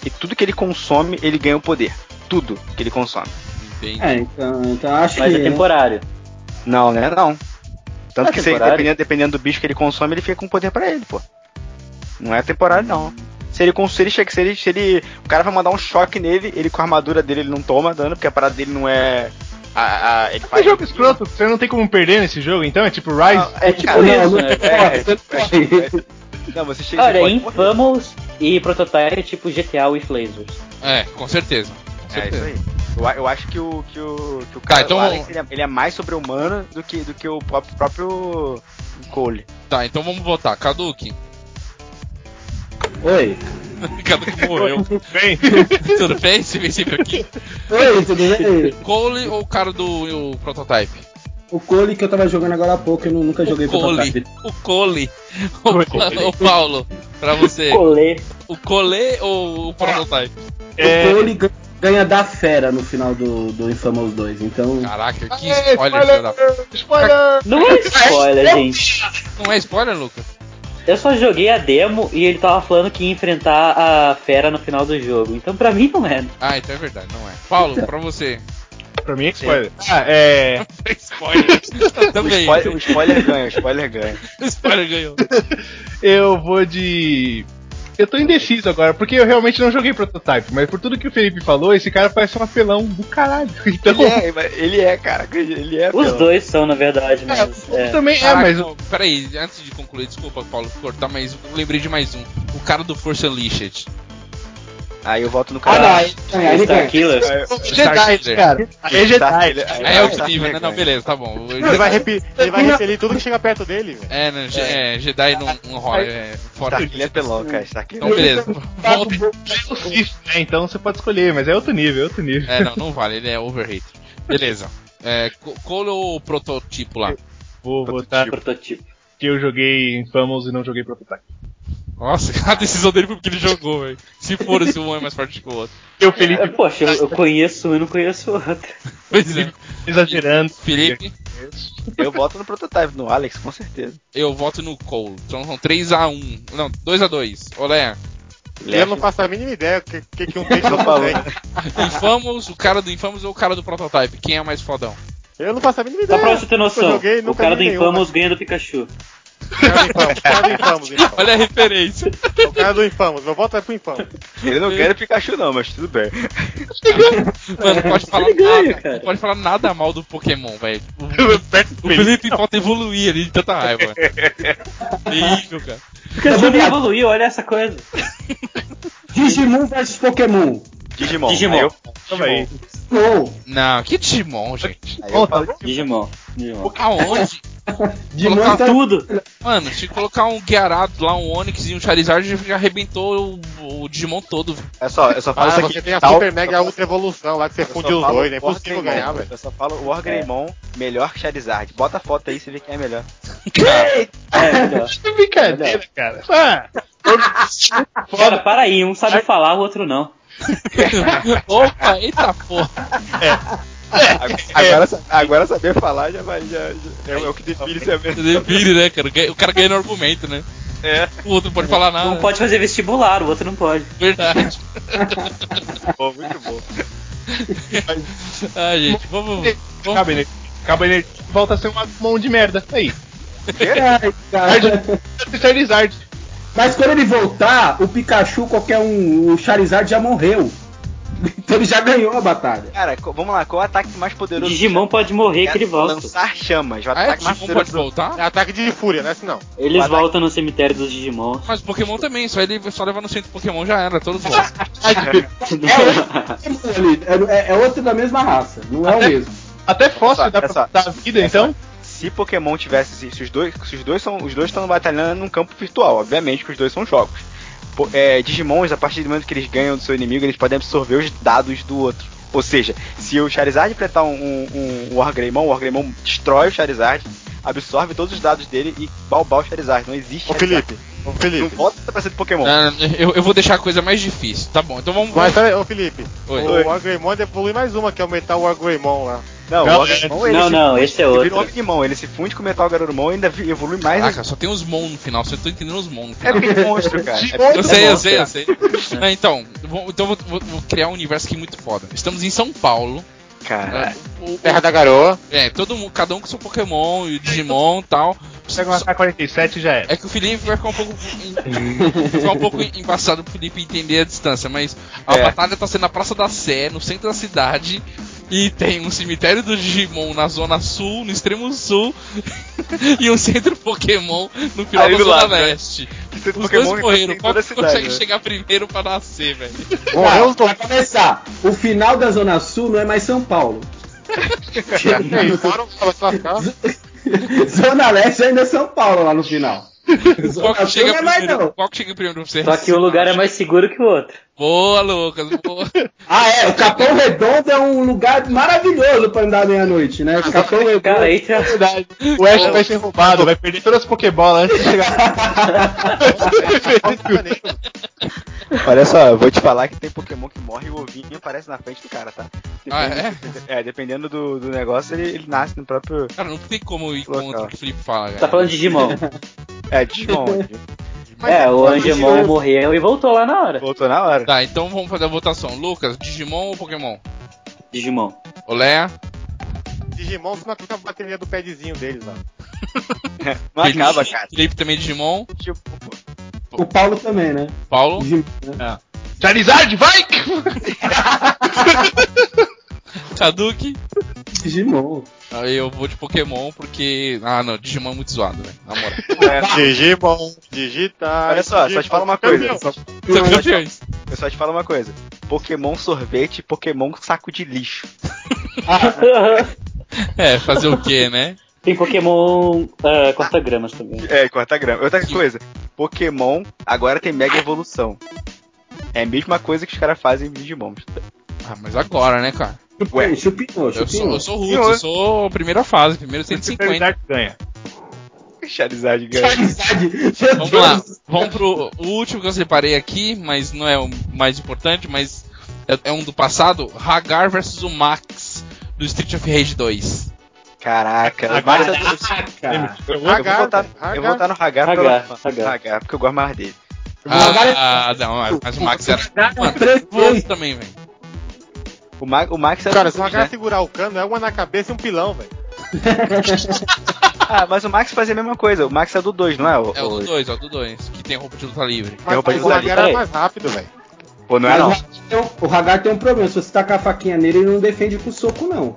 E tudo que ele consome, ele ganha o poder. Tudo que ele consome. Entendi. É, então, então acho mas que. é temporário. Não, né? Não. Tanto É que se, dependendo, dependendo do bicho que ele consome, ele fica com poder pra ele, pô. Não é temporário, não. Se ele, cons- se se ele, se ele. O cara vai mandar um choque nele, ele com a armadura dele ele não toma dano, porque a parada dele não é. A, a- ele faz. jogo escroto, você não tem como perder nesse jogo, então? É tipo Rise? Não, é tipo cara, isso, não, né? é, é, Você é, é, não, você chega você morrer. Infamous e Prototype é tipo GTA with lasers. É, com certeza. Com É isso certeza. aí. Eu, eu acho que o, que o, que o cara, então o Alex, ele, é, ele é mais sobre-humano do que, do que o próprio, próprio Cole. Tá, então vamos votar. Caduque. Oi. Caduque morreu. Bem, Tudo bem? Você vem sempre aqui. Oi, tudo bem? Cole ou o cara do o Prototype? O Cole que eu tava jogando agora há pouco, eu nu- nunca joguei o Cole. Prototype. O Cole. O, Cole. o Paulo, pra você. Colê. O Cole ou o Prototype? É. O Cole gan- ganha da fera no final do, do Infamous 2, então. Caraca, que É, spoiler, da... spoiler! Não é spoiler, gente. Não é spoiler, Lucas? Eu só joguei a demo e ele tava falando que ia enfrentar a fera no final do jogo. Então pra mim não é. Ah, então é verdade, não é. Paulo, pra você. Pra mim é spoiler. Ah, é. spoiler. O Também. spoiler, o spoiler ganha, o spoiler ganha. O spoiler ganhou. Eu vou de. Eu tô indeciso agora, porque eu realmente não joguei Prototype, mas por tudo que o Felipe falou, esse cara parece um apelão do caralho. Então. Ele é, mas ele é, cara, ele é. Os pelo- dois são, na verdade, mas. É, É. Também é, Caraca, mas. não, peraí, antes de concluir, desculpa, Paulo, cortar, mas eu lembrei de mais um. O cara do Force Unleashed. Aí eu voto no Ah, cara. não, aí aí Star ganha. Killer. É, Jedi, cara. É Jedi. É, é outro nível, né? Não, beleza, tá bom. Ele vai, repi- ele vai repelir tudo que chega perto dele, velho. É, né, Je- é, Jedi não, não rola, é fora. Starkiller é cara. Starkiller Então, beleza. Tá Volta. o né? Então você pode escolher, mas é outro nível, é outro nível. É, não, não vale, ele é overrated. Beleza. É, Co- Cole ou prototipo lá? Vou botar Prototipo. que eu joguei Infamous e não joguei Prototype. Nossa, a decisão dele foi porque ele jogou, velho. Se for se um é mais forte que o outro. Eu, Felipe, É, poxa, eu, eu conheço um e não conheço outro. Pois é. exagerando. Felipe, Eu voto no prototype, no Alex, com certeza. eu voto no Cole. Então são 3x1. Não, 2x2. Olé. Eu não faço a mínima ideia o que, que, que um Não não falou. Infamous, o cara do Infamous ou o cara do Prototype? Quem é mais fodão? Eu não faço a mínima Só ideia. pra você ter noção, joguei, o cara do Infamous ganha do Pikachu. Cara do Infamous, cara do Infamous, então. Olha a referência. O cara do Infamous, meu voto é pro Infamous. Ele não quer o Pikachu, não, mas tudo bem. Mano, não pode falar ganha, nada. cara. Não pode falar nada mal do Pokémon, velho. O, o Felipe falta evoluir ali de tanta raiva. Terrível, cara. Pikachu nem evoluiu, olha essa coisa. Digimon vs Pokémon. Digimon. Digimon. Eu, aí. Não. Que Digimon, gente. eu Digimon. Digimon. Aonde? Digimon Colocar tá... Tudo. Mano, se colocar um Guiarado lá, um Onix e um Charizard, já, já arrebentou o, o Digimon todo. é só, eu só falo Ah, isso aqui. você tem a tal- Super Mega Ultra Evolução lá que você funde os dois, é War impossível ganhar, velho. Eu só falo o Wargreymon melhor que Charizard. Bota a foto aí e você vê quem é melhor. É, melhor. Que brincadeira, cara. Ah, Cara, para aí, um sabe falar, o outro não. Opa, eita porra. Agora, sa- agora saber falar já vai. Já, já- é, é o que define se é mesmo. Define, né, cara? O cara ganha no argumento, né? É, O outro não pode falar nada. Um pode fazer vestibular, o outro não pode. Verdade. bom, muito bom. Ah, gente, vamos. vamos... Cabernet. Cabernet volta a ser uma mão de merda. Aí. Ai, cara. Charizard. Mas quando ele voltar, o Pikachu, qualquer um, o Charizard já morreu. Então ele já ganhou a batalha. Cara, vamos lá, qual é o ataque mais O poderoso? Digimon pode morrer que ele volta. Lançar chamas. O Ah, é? ataque mais Digimon pode poderoso. voltar? É ataque de fúria, né? Senão. Eles Ataque- voltam no cemitério dos Digimons. Mas Pokémon também, só ele só leva no centro Pokémon já era, todos voltam. É é, é outro da mesma raça, não é o mesmo. Até fóssil dá pra só, dar vida, então. Se Pokémon tivesse. Se, se os dois. Se os dois são. Os dois estão batalhando num campo virtual, obviamente, que os dois são jogos. Po- é, Digimons, a partir do momento que eles ganham do seu inimigo, eles podem absorver os dados do outro. Ou seja, se o Charizard enfrentar um, um, um Wargreymon, o Wargreymon destrói o Charizard, absorve todos os dados dele e balbar o Charizard. Não existe Ô Charizard. Felipe, ô Não Felipe. volta pra ser do Pokémon. Ah, eu, eu vou deixar a coisa mais difícil. Tá bom, então vamos. Mas peraí, ô Felipe. Oi. O Wargreymon evolui mais uma, que é o Metal Wargreymon lá. Não, Não, o Wargreymon ele Não, não, funde- esse é ele outro. vira um Omnimon, ele se funde com o Metal Garurumon e ainda evolui mais. Caraca, só tem os Mon no final, você tá entendendo os Mon no É final. porque é monstro, cara. É Eu porque Eu é sei, eu sei, eu sei. Então, vou, então vou, vou- vou criar um universo aqui muito foda. Estamos em São Paulo. Cara, o- Terra da Garoa. é, todo mundo, cada um com seu Pokémon e o Digimon e tal. Pega uma K-47 e já era. É que o Felipe vai ficar um pouco. ficar um pouco embaçado pro Felipe entender a distância, mas a É. batalha tá sendo na Praça da Sé, no centro da cidade. E tem um cemitério do Digimon na zona sul, no extremo sul, e um centro Pokémon no final Ali da do zona lado, né? leste. Você Os dois morreram, qual que cidade. consegue né? chegar primeiro pra nascer, velho? Morreu Pra começar, o final da Zona Sul não é mais São Paulo. Aí. Zona Leste ainda é São Paulo lá no final. Qual que chega é mais primeiro? Qual que chega primeiro pra você? Só que um lugar é mais seguro que o outro. Boa, Lucas, boa. Ah, é, o Capão Redondo é um lugar maravilhoso pra andar meia-noite, né? O Capão Redondo. Cara, aí tem Verdade. O Ash vai ser roubado, vai perder todas as Pokébolas antes de chegar. Olha só, eu vou te falar que tem Pokémon que morre e o ovinho aparece na frente do cara, tá? Ah, Depende- é? dependendo do, do negócio, ele, ele nasce no próprio. Cara, não tem como ir Local. contra o que o Felipe fala, cara. Tá falando de Digimon. É, Digimon. é, o Angemon morreu e voltou lá na hora. Voltou na hora. Tá, então vamos fazer a votação. Lucas, Digimon ou Pokémon? Digimon. Olé? Digimon se não fica a bateria do padzinho deles lá. Não acaba, cara. Felipe também Digimon. Tipo, pô. O Paulo também, né? Paulo? Digimon, né? Charizard, vai! Hadouken? Digimon. Aí eu vou de Pokémon porque. Ah, não, Digimon é muito zoado, velho. Na moral. É, Digimon, digitar. Olha só, só te falo uma coisa. Só- São campeões. eu só te falo uma coisa. Pokémon sorvete, Pokémon saco de lixo. É, fazer o quê, né? Tem Pokémon ah, corta-gramas também. É, corta grama. Outra coisa, Pokémon agora tem Mega Evolução. É a mesma coisa que os caras fazem em Digimon. Ah, mas agora, né, cara? Ué. Chupinou, Eu sou, eu sou Roots, eu sou a primeira fase, primeiro 150. Charizard ganha. Charizard ganha. Charizard. Vamos Deus. lá, vamos pro o último que eu separei aqui, mas não é o mais importante, mas é, é um do passado. Hagar versus o Max do Street of Rage 2. Caraca, Caraca. eu, vou Hagar, votar, velho, eu vou votar no Hagar, Hagar, pela- Hagar. Hagar, porque eu gosto mais dele. Ah, não, mas o Max era. Mano, também, velho. O, Ma o Max é Cara, se o dois, Hagar né? segurar o cano, é uma na cabeça e um pilão, velho. Ah, mas o Max fazia a mesma coisa. O Max é do 2, não é? O, É o do 2, é o do 2, que tem roupa de luta livre. Mas, roupa de mas o luta Hagar livre. era mais rápido, velho. Pô, não é não. o Hagar tem um- O tem problema. Se você tacar a faquinha nele, ele não defende com soco, não.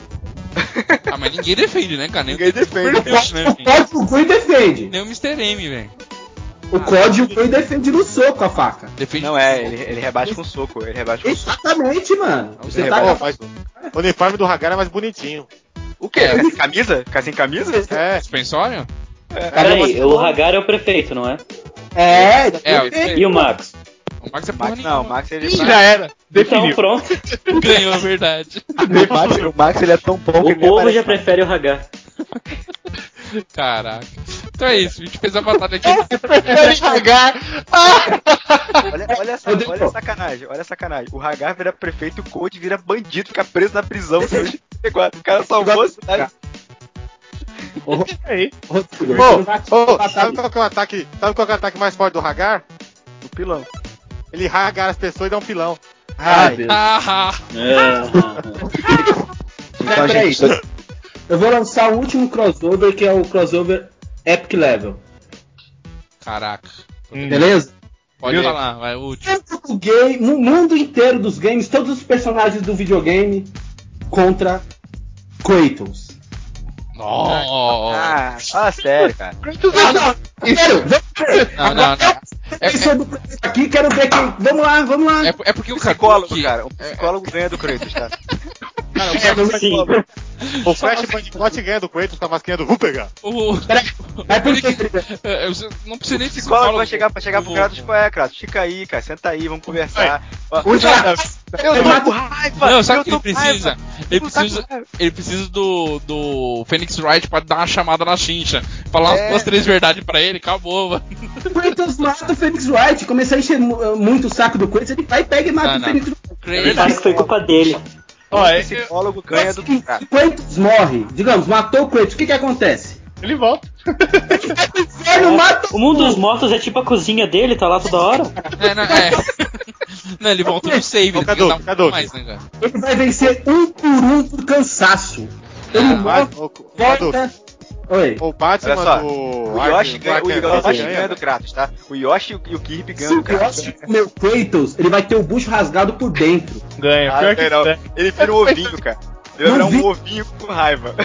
Ah, mas ninguém defende, né, cara? Nem Ninguém defende. o né, O? Código Gui defende. Nem o Mr. M, velho. O Código Gui defende no soco a faca. Defende Não é, ele, ele rebate com soco. Ele rebate com soco. Exatamente, mano. Você tá Pô, mas o uniforme do Hagar é mais bonitinho. O quê? É. Sem camisa? Ficar sem camisa? É, Suspensório? Peraí, o Hagar é o prefeito, não é? É, É, defende. E o Max? O Max é Max, não, o Max ele Ih, já era. Então Definiu. pronto. Ganhou, é verdade. o Max, o Max ele é tão bom que O ele nem povo já prefere o Hagar. Caraca. Então é isso, a gente fez a batalha aqui. Olha, olha, essa, olha a sacanagem, olha a sacanagem. O Hagar vira prefeito e o Code vira bandido, fica preso na prisão. O cara salvou a cidade. Ro- Aí. Ô, matar sabe qual que é o ataque? Sabe qual que é o ataque mais forte do Hagar? O pilão. Ele raga as pessoas e dá um pilão. Ai, Deus. Ah, Então, peraí. gente, Eu vou lançar o último crossover, que é o crossover Epic Level. caraca. Hum. Beleza? Pode falar, vai, o último. Do game, no mundo inteiro dos games, todos os personagens do videogame contra Kratos. Nossa. Ah, fala sério, cara. Ah, não, sério, vamos ver. Não, não, não. É, sou do Kratos aqui, quero ver quem. Vamos lá, vamos lá. é, é, é porque o Psicólogo, cara. Um psicólogo ganha do Kratos, tá? Cara, o É, Crash, sim. o Crash Bandicoot ganha do Kratos com a masquinha do. O, Peraí, por que ele- É, eu não precisa nem O ser psicólogo vai chegar pra chegar O- pro Kratos, qual é, Kratos? Fica aí, cara, senta aí, vamos conversar. Eu tô com raiva! Não, sabe o que ele precisa? Ele precisa, ele precisa do, do Phoenix Wright pra dar uma chamada na chincha. Falar É. umas três verdades pra ele, acabou, mano. O Kratos mata o Phoenix Wright. Começar a encher mu- muito o saco do Kratos, ele vai, pega e mata o. Phoenix Wright. Ele fala que foi culpa dele. Ó, O é- psicólogo ganha do Se Kratos. Kratos morre, digamos, matou o Kratos, o que que acontece? ele volta. O inferno mata O mundo dos mortos é tipo a cozinha dele, tá lá toda hora. É, não, é. Não, ele volta no save, ele Cadu, que Cadu. mais, né, cara? Ele vai vencer um por um por cansaço. Ele Ah, morre, volta. Oi. o Batman Olha só, do. O Yoshi, ganha, o Yoshi ganha, do Kratos, tá? O Yoshi e o- o Kirby Se ganham do o Kratos. Yoshi comer o Kratos, ele vai ter o bucho rasgado por dentro. Ganha. Ah, Pior que não. é. Ele vira um ovinho, cara. Ele vai virar Não vi. um ovinho com raiva.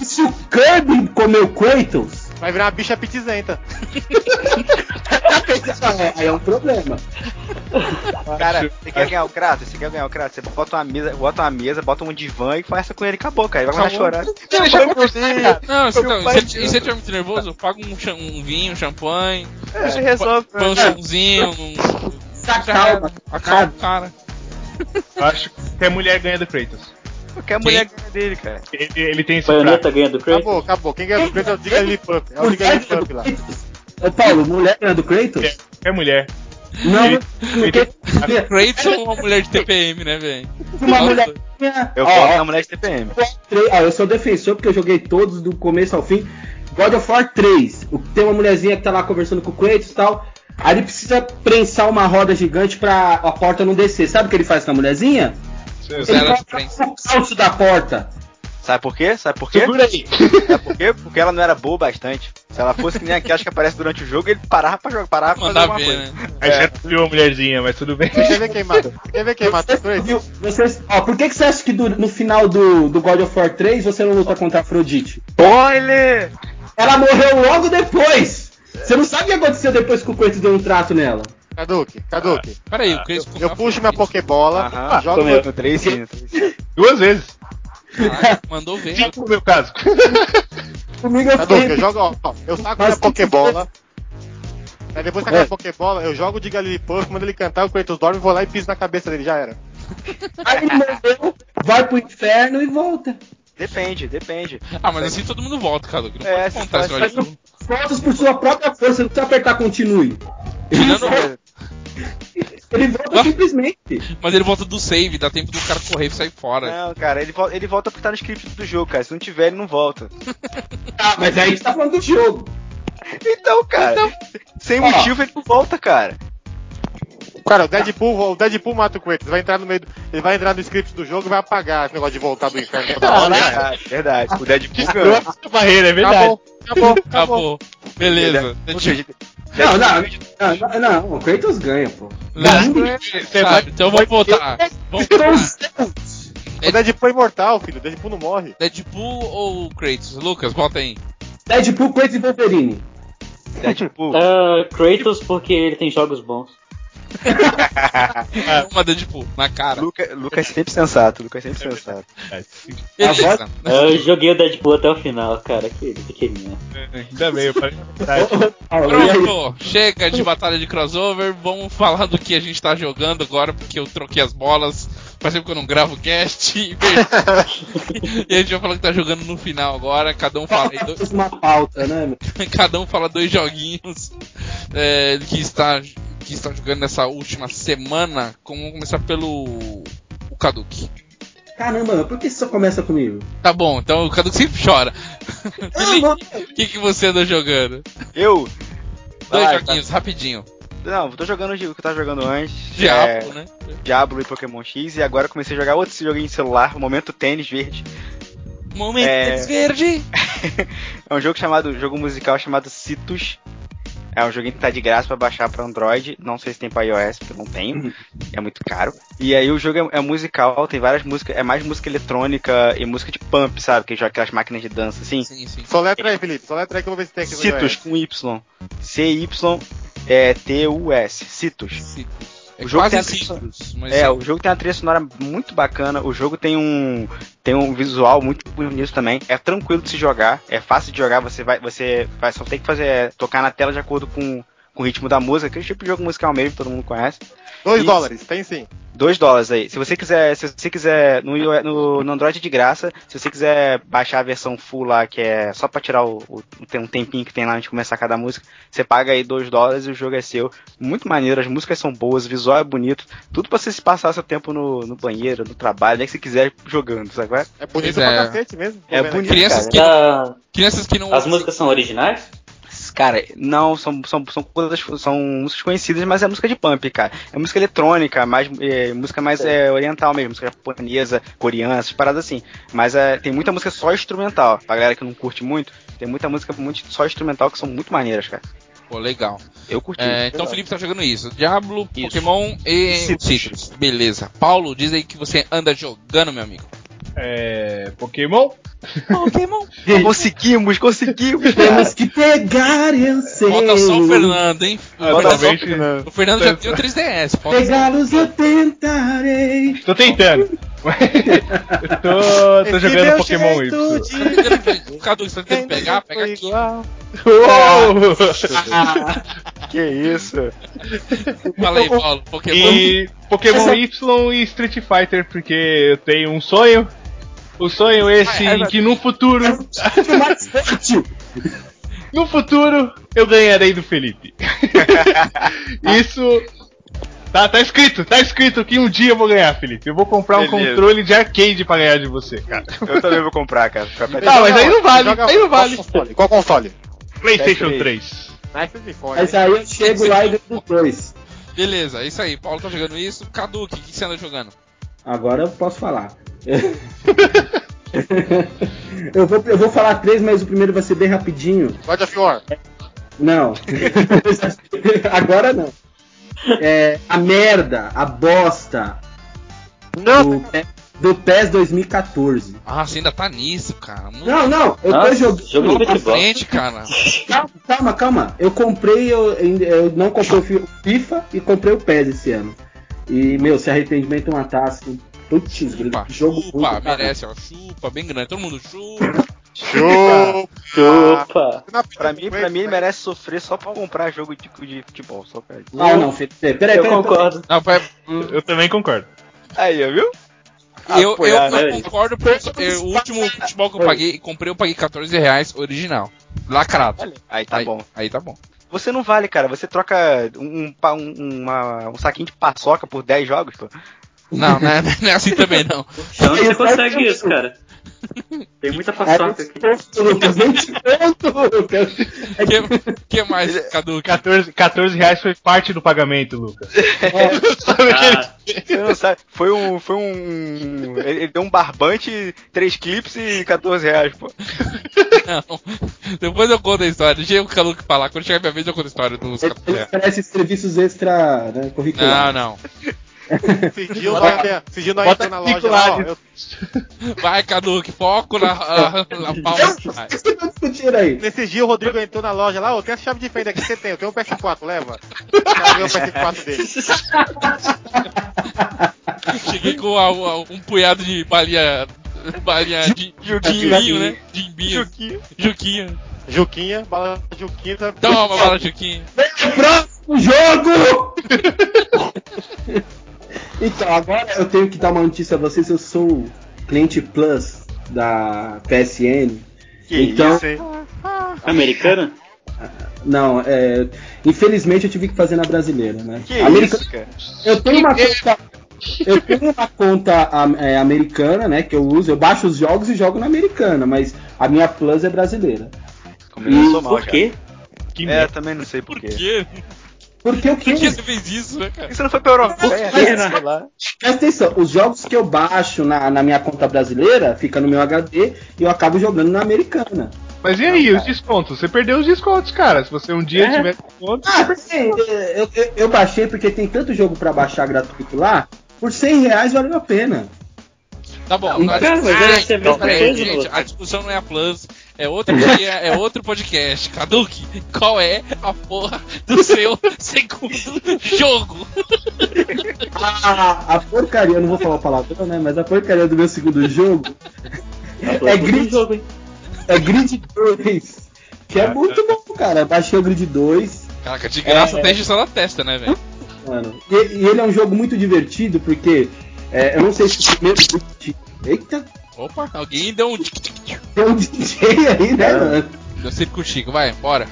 E se o Kirby comer o Kratos, Vai virar uma bicha pitizenta. aí é um problema. Cara, você quer ganhar o Kratos? Você quer ganhar o Kratos? Você bota uma mesa, bota uma mesa, bota um divã e conversa com ele, acabou, cara. Ele vai começar a chorar. Não, pai se, se ele estiver muito nervoso, paga um, um vinho, um champanhe, Você resolve. põe um chãozinho, um, Sacalma. acalma o cara. Acho que a mulher ganha do Kratos. Qualquer mulher ganha dele, cara. Ele, ele tem esse. Baioneta ganha do Kratos. Acabou, acabou. Quem ganha do Kratos é o Jigglypuff. É o Jigglypuff lá. Ô Paulo, mulher ganha do Kratos? É mulher. Não, Ele- porque Kratos é uma mulher de TPM, né, velho? uma mulher. Eu mulher de TPM. Ah, eu sou defensor porque eu joguei todos do começo ao fim. God of War 3. o- Tem uma mulherzinha que tá lá conversando com o Kratos e tal. Aí ele precisa prensar uma roda gigante pra a porta não descer. Sabe o que ele faz com a mulherzinha? Ele Zero o calço da porta. Sabe por quê? Sabe por quê? Segura aí. Sabe por quê? Porque ela não era boa bastante. Se ela fosse que nem aquelas que aparece durante o jogo, ele parava pra jogar, parava pra fazer alguma coisa. né? Aí já viu a mulherzinha, mas tudo bem. Quer ver quem mata? Quer ver quem mata o Você, Kratos? viu- você- ó, por que, que você acha que do- no final do, do God of War 3 você não luta contra a Afrodite? Spoiler! Ela morreu logo depois! Você não sabe o que aconteceu depois que o Kratos deu um trato nela. Caduque, Caduque. Pera aí, o Kratos Eu puxo minha Pokébola, Aham, jogo comeu. No 3 sim, no 3 sim. Duas vezes. Caraca, mandou ver. Cinco no meu caso. Comigo eu Caduque, eu jogo, ó, ó, eu saco Mas minha Pokébola. Aí depois que É. acaba a Pokébola, eu jogo de Galilipuff, mando ele cantar, o Kratos dorme, vou lá e piso na cabeça dele, já era. Aí ele morreu, vai pro inferno e volta. Depende, depende. Ah, mas assim todo mundo volta, cara. Não É, pode contar novo. Voltas por sua própria força, não precisa apertar continue. Ele Tirando- volta, ele volta simplesmente. Mas ele volta do save, dá tempo do cara correr e sair fora. Não, cara, ele volta, ele volta porque tá no script do jogo, cara. Se não tiver, ele não volta. Ah, mas aí a gente tá falando do jogo. Então, cara, sem Ó. motivo ele não volta, cara. Cara, o Deadpool, o Deadpool mata o Kratos, vai entrar no meio, do- ele vai entrar no script do jogo e vai apagar esse negócio de voltar do inferno toda hora. Verdade, verdade. O Deadpool Quebrou ganha. essa barreira, é verdade. Acabou, acabou, acabou. Acabou. Beleza. Ou seja, Não, não, não, não, não, o Kratos ganha, pô. Né? Você Tá, vai- então vamos voltar. Vamos voltar. O Deadpool é imortal, filho, Deadpool não morre. Deadpool ou Kratos? Lucas, volta aí. Deadpool, Kratos e Wolverine. Deadpool. Ah, Kratos porque ele tem jogos bons. Uma Deadpool, na cara. Luca, Lucas sempre sensato, Lucas sempre sensato. Beleza. Eu joguei o Deadpool até o final, cara. Que pequenininho. Ainda bem, eu falei verdade. Pronto, chega de batalha de crossover, vamos falar do que a gente tá jogando agora, porque eu troquei as bolas, faz tempo que eu não gravo cast, e, e a gente vai falar que tá jogando no final agora, cada um fala aí dois, uma pauta, né, meu? cada um fala dois joguinhos é, que, está, que está jogando nessa última semana, como vamos começar pelo o Kaduki. Caramba, por que você só começa comigo? Tá bom, então o Kaduki sempre chora. Felipe, o que, que você anda jogando? Eu. Dois Vai, joguinhos, rapidinho. Não, tô jogando o que eu tava jogando antes. Diabo, é, né? Diablo e Pokémon X. E agora comecei a jogar outro joguinho de celular, Momento Tênis Verde. Momento É. verde. É um jogo chamado. jogo musical chamado Citus. É um joguinho que tá de graça pra baixar pra Android. Não sei se tem pra iOS, porque eu não tenho. É muito caro. E aí o jogo é, é musical, tem várias músicas. É mais música eletrônica e música de pump, sabe? Que joga aquelas máquinas de dança assim. Sim, sim. Soletra aí, Felipe. Soletra aí que eu vou ver se tem aqui Citus com Y. C-Y-T-U-S. Citus. Citrus. É O jogo tem a- Citrus, mas É, o jogo tem uma trilha sonora muito bacana. O jogo tem um tem um visual muito bonito também. É tranquilo de se jogar, é fácil de jogar. Você vai, você vai só tem que fazer é, tocar na tela de acordo com, com o ritmo da música. Aquele tipo de jogo musical mesmo, todo mundo conhece. Dois Isso. dólares, tem sim. 2 dólares aí. Se você quiser, se você quiser no, no, no Android de graça, se você quiser baixar a versão full lá, que é só pra tirar o, o tem um tempinho que tem lá antes de começar cada música, você paga aí 2 dólares e o jogo é seu. Muito maneiro, as músicas são boas, o visual é bonito, tudo pra você se passar seu tempo no, no banheiro, no trabalho, nem que você quiser jogando, sabe? é? É bonito Pois é. pra cacete mesmo. É bonito. Crianças cara. que, Tá- crianças que não As músicas são originais? Cara, não, são, são, são coisas, são músicas conhecidas, mas é música de pump, cara. É música eletrônica, mais, é, música mais é, oriental mesmo, música japonesa, coreana, essas paradas assim. Mas é, tem muita música só instrumental. Pra galera que não curte muito, tem muita música muito só instrumental que são muito maneiras, cara. Pô, legal. Eu curti. É, então o Felipe tá jogando isso. Diablo, Isso. Pokémon e Citrus. Citrus. Beleza. Paulo, diz aí que você anda jogando, meu amigo. É. Pokémon? Pokémon. Conseguimos, conseguimos! Temos que pegar, eu sei. Falta só o Fernando, hein? Atualmente, O Fernando já tem o 3DS. Falta só- Pegá-los eu tentarei. Tô tentando. eu tô, jogando Pokémon Y. Tá tentando pe- Cadu, você tá tentando pegar? Pega aqui. Igual. que isso? Fala aí, Paulo. Pokémon. E Pokémon Y e Street Fighter, porque eu tenho um sonho. O sonho esse Ah, é em que no futuro, forte. no futuro, eu ganharei do Felipe. Isso tá, tá escrito, tá escrito que um dia eu vou ganhar, Felipe. Eu vou comprar um Beleza. controle de arcade pra ganhar de você, cara. Eu também vou comprar, cara. Tá, mas aí não vale, Joga- aí não vale. Qual console? Qual console? PlayStation PS3. 3. Nice de fora. Mas aí eu chego lá e ganho dois. Beleza, é isso aí. Paulo tá jogando isso. Cadu, o que, que você anda jogando? Agora eu posso falar. eu, vou, eu vou falar três, mas o primeiro vai ser bem rapidinho. Of War. Não. Agora não. É, a merda, a bosta Não, do, do PES 2014. Ah, você ainda tá nisso, cara. Muito Não, não, eu tô Nossa, jogando. jogo de pra frente, cara. Calma, calma, calma. Eu comprei, eu, eu não comprei o fi- o FIFA e comprei o PES esse ano. E, meu, se arrependimento matar, assim. Putz, Chupa, jogo chupa, merece, ó. Chupa, bem grande. Todo mundo chupa. Chupa. Chupa. Pra mim, pra mim ele merece sofrer só pra comprar jogo de, de futebol. Só pra... Não, não, Felipe. Peraí, peraí, Eu peraí. concordo. Não, pera, Eu também concordo. Aí, ó, viu? eu, eu, Apoiar, eu né? concordo porque eu- o último futebol que eu paguei, comprei, eu paguei 14 reais original. Lacrado. Aí tá aí, bom. Aí tá bom. Você não vale, cara. Você troca um, um, um, uma- um saquinho de paçoca por 10 jogos, pô. Não, não é, não é assim também não. Então você consegue isso, cara. Tem muita paçoca aqui. Lucas, nem te conto, Lucas. É que- O que, mais, Cadu? 14, 14 reais foi parte do pagamento, Lucas. Ah, Você não sabe. Foi um. Foi um. Ele deu um barbante, 3 clips e 14 reais, pô. Não. Depois eu conto a história. Deixa o Cadu falar. Quando chegar minha vez, eu conto a história dos Ele 14 reais. oferece serviços extra né, Não, curriculares. não. Esse esse dia nós Bota entrou na loja lá, ó, de- eu- Vai, Cadu, que foco na, na, na palma. Vai. O que você tá discutindo aí? Nesse dia o Rodrigo entrou na loja lá, ó, tem essa chave de fenda aqui que você tem, eu tenho um PS4, leva. Ganhou o PS4 dele. Cheguei com a- a- um punhado de balinha. Balinha de Juquinho, né? Jimbinho. Juquinho. Juquinha. Juquinha, bala Juquinha. tá- Toma, bala Juquinha. Próximo jogo! então, agora eu tenho que dar uma notícia a vocês. Eu sou cliente Plus da PSN. Que Então- isso, hein? americana? Não, é, infelizmente eu tive que fazer na brasileira, né? Que America- isso, cara? Eu tenho uma conta. Eu tenho uma conta é, americana, né? Que eu uso, eu baixo os jogos e jogo na americana, mas a minha Plus é brasileira. Começou mal Por quê? Que É, merda. também não sei Por porquê. quê? Porque o Por que? que você fez isso, né, cara? Você não foi pra? Sei lá. Presta atenção, os jogos que eu baixo na, na minha conta brasileira fica no meu HD e eu acabo jogando na americana. Mas e aí, os descontos? Você perdeu os descontos, cara. Se você um dia É. tiver desconto. Ah, sim, eu, eu, eu baixei porque tem tanto jogo pra baixar gratuito lá. Por 100 reais valeu a pena. Tá bom, Então, a cara, mas discussão- é- você vê Não, que peraí, fez, gente, a discussão não é a Plus, é outro dia, é outro podcast. Caduque, qual é a porra do seu segundo jogo? A, a porcaria, eu não vou falar palavrão, né? Mas a porcaria do meu segundo jogo É Grid. jogo, hein? é Grid 2. Que é muito bom, cara. Baixei o Grid 2. Caraca, de graça É. até injeção na testa, né, velho? Mano. E, e ele é um jogo muito divertido porque é, eu não sei se o primeiro. Eita, Opa, alguém deu um tic tic tic. Tem um DJ aí, né, mano? Deu circo Chico, vai, bora.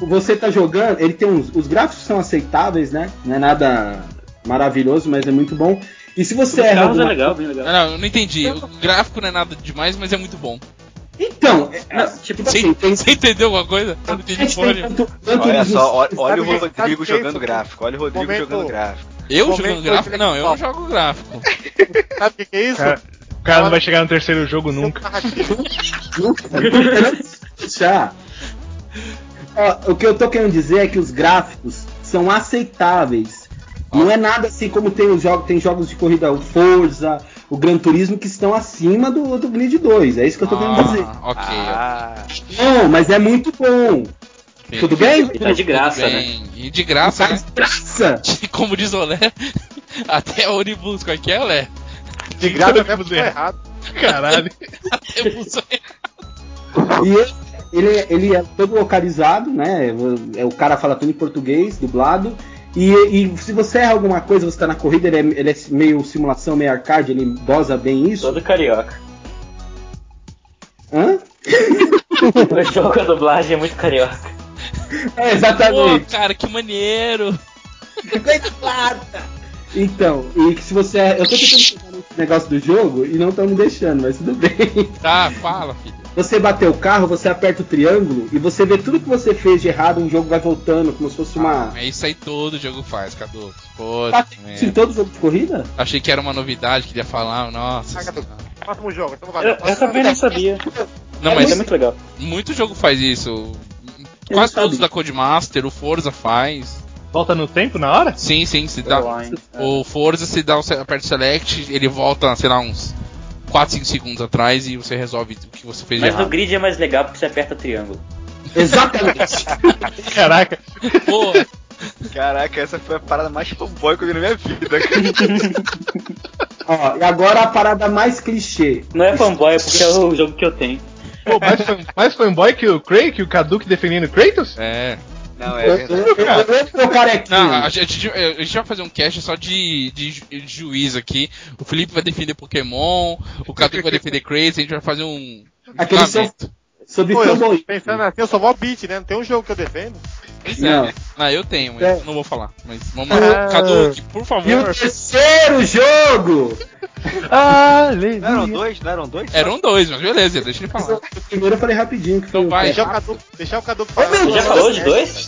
Você tá jogando, ele tem uns. Os gráficos são aceitáveis, né? Não é nada maravilhoso, mas é muito bom. E se você Os erra. é alguma- legal, bem legal. Não, não, eu não entendi. O gráfico não é nada demais, mas é muito bom. Então, é, Não, tipo Você, assim, tem. você entendeu alguma coisa? Eu não entendi porra nenhuma. tanto- tanto Olha só, olha, olha o Rodrigo que jogando gráfico. Olha o Rodrigo Momento- jogando gráfico. Eu Momento jogando gráfico? Não, eu não jogo gráfico. Sabe o que, que é isso? O cara não vai chegar no terceiro jogo nunca. Nunca. Ó, o que eu tô querendo dizer é que os gráficos são aceitáveis. Não é nada assim como tem os jogos, tem jogos de corrida, o Forza, o Gran Turismo que estão acima do, do Grid 2. É isso que eu tô querendo dizer. Ah, ok. Ah, Não, mas é muito bom. ok. Tudo bem? E tá de graça, né? bem. E de graça, né? Faz graça. Como diz o Lé, até ônibus, qual é que é, Lé? De graça até ver. errado. Caralho. Até busão E ele, ele, ele é todo localizado, né? É, o cara fala tudo em português, dublado. E, e se você erra alguma coisa, você tá na corrida, ele é, ele é meio simulação, meio arcade, ele dosa bem isso. Todo carioca. Hã? O jogo, a dublagem é muito carioca. É, Pô, exatamente. cara, que maneiro! Então, e que se você. Eu tô tentando chegar nesse negócio do jogo e não estão me deixando, mas tudo bem. Tá, fala, filho. Você bater o carro, você aperta o triângulo e você vê tudo que você fez de errado, o jogo vai voltando, como se fosse uma. É isso aí todo jogo faz, Cadu. Pô, Tá em todo jogo de corrida? Achei que era uma novidade, queria falar, nossa. Ah, Cadu. Próximo jogo, então Eu, vai. eu também não sabia. Não, Mas mas é muito legal. muito jogo faz isso. Eu Quase todos da Codemaster, o Forza faz. Volta no tempo na hora? Sim, sim, se dá. Online. O Forza, se dá o se- aperta o select, ele volta, sei lá, uns 4, 5 segundos atrás e você resolve o que você fez de Mas no grid é mais legal porque você aperta triângulo. Exatamente. Caraca. Pô, caraca, essa foi a parada mais fanboy que eu vi na minha vida. Ó, e agora a parada mais clichê. Não é fanboy, é porque é o jogo que eu tenho. Pô, mais, fan- mais fanboy que o Craig, que o Kaduki defendendo o Kratos? é. Não, é eu, verdade. eu, eu, eu, carequinho. Não, a gente, a gente vai fazer um cast só de, de, ju- de juiz aqui. O Felipe vai defender Pokémon, o Cadu vai defender Crazy, a gente vai fazer um. Aquele julgamento. Sobre Pô, eu, pensando assim, eu sou mó beat, né? Não tem um jogo que eu defendo. Não. Ah, eu tenho, mas É. não vou falar. Mas vamos lá. Ah. Cadu, por E o favor. terceiro jogo! Ah, Não eram dois? Não eram dois? Eram dois, mas beleza, deixa ele falar. O primeiro eu falei rapidinho. Que Então o- vai. Deixar o Cadu, deixar o Cadu Você já falou de dois?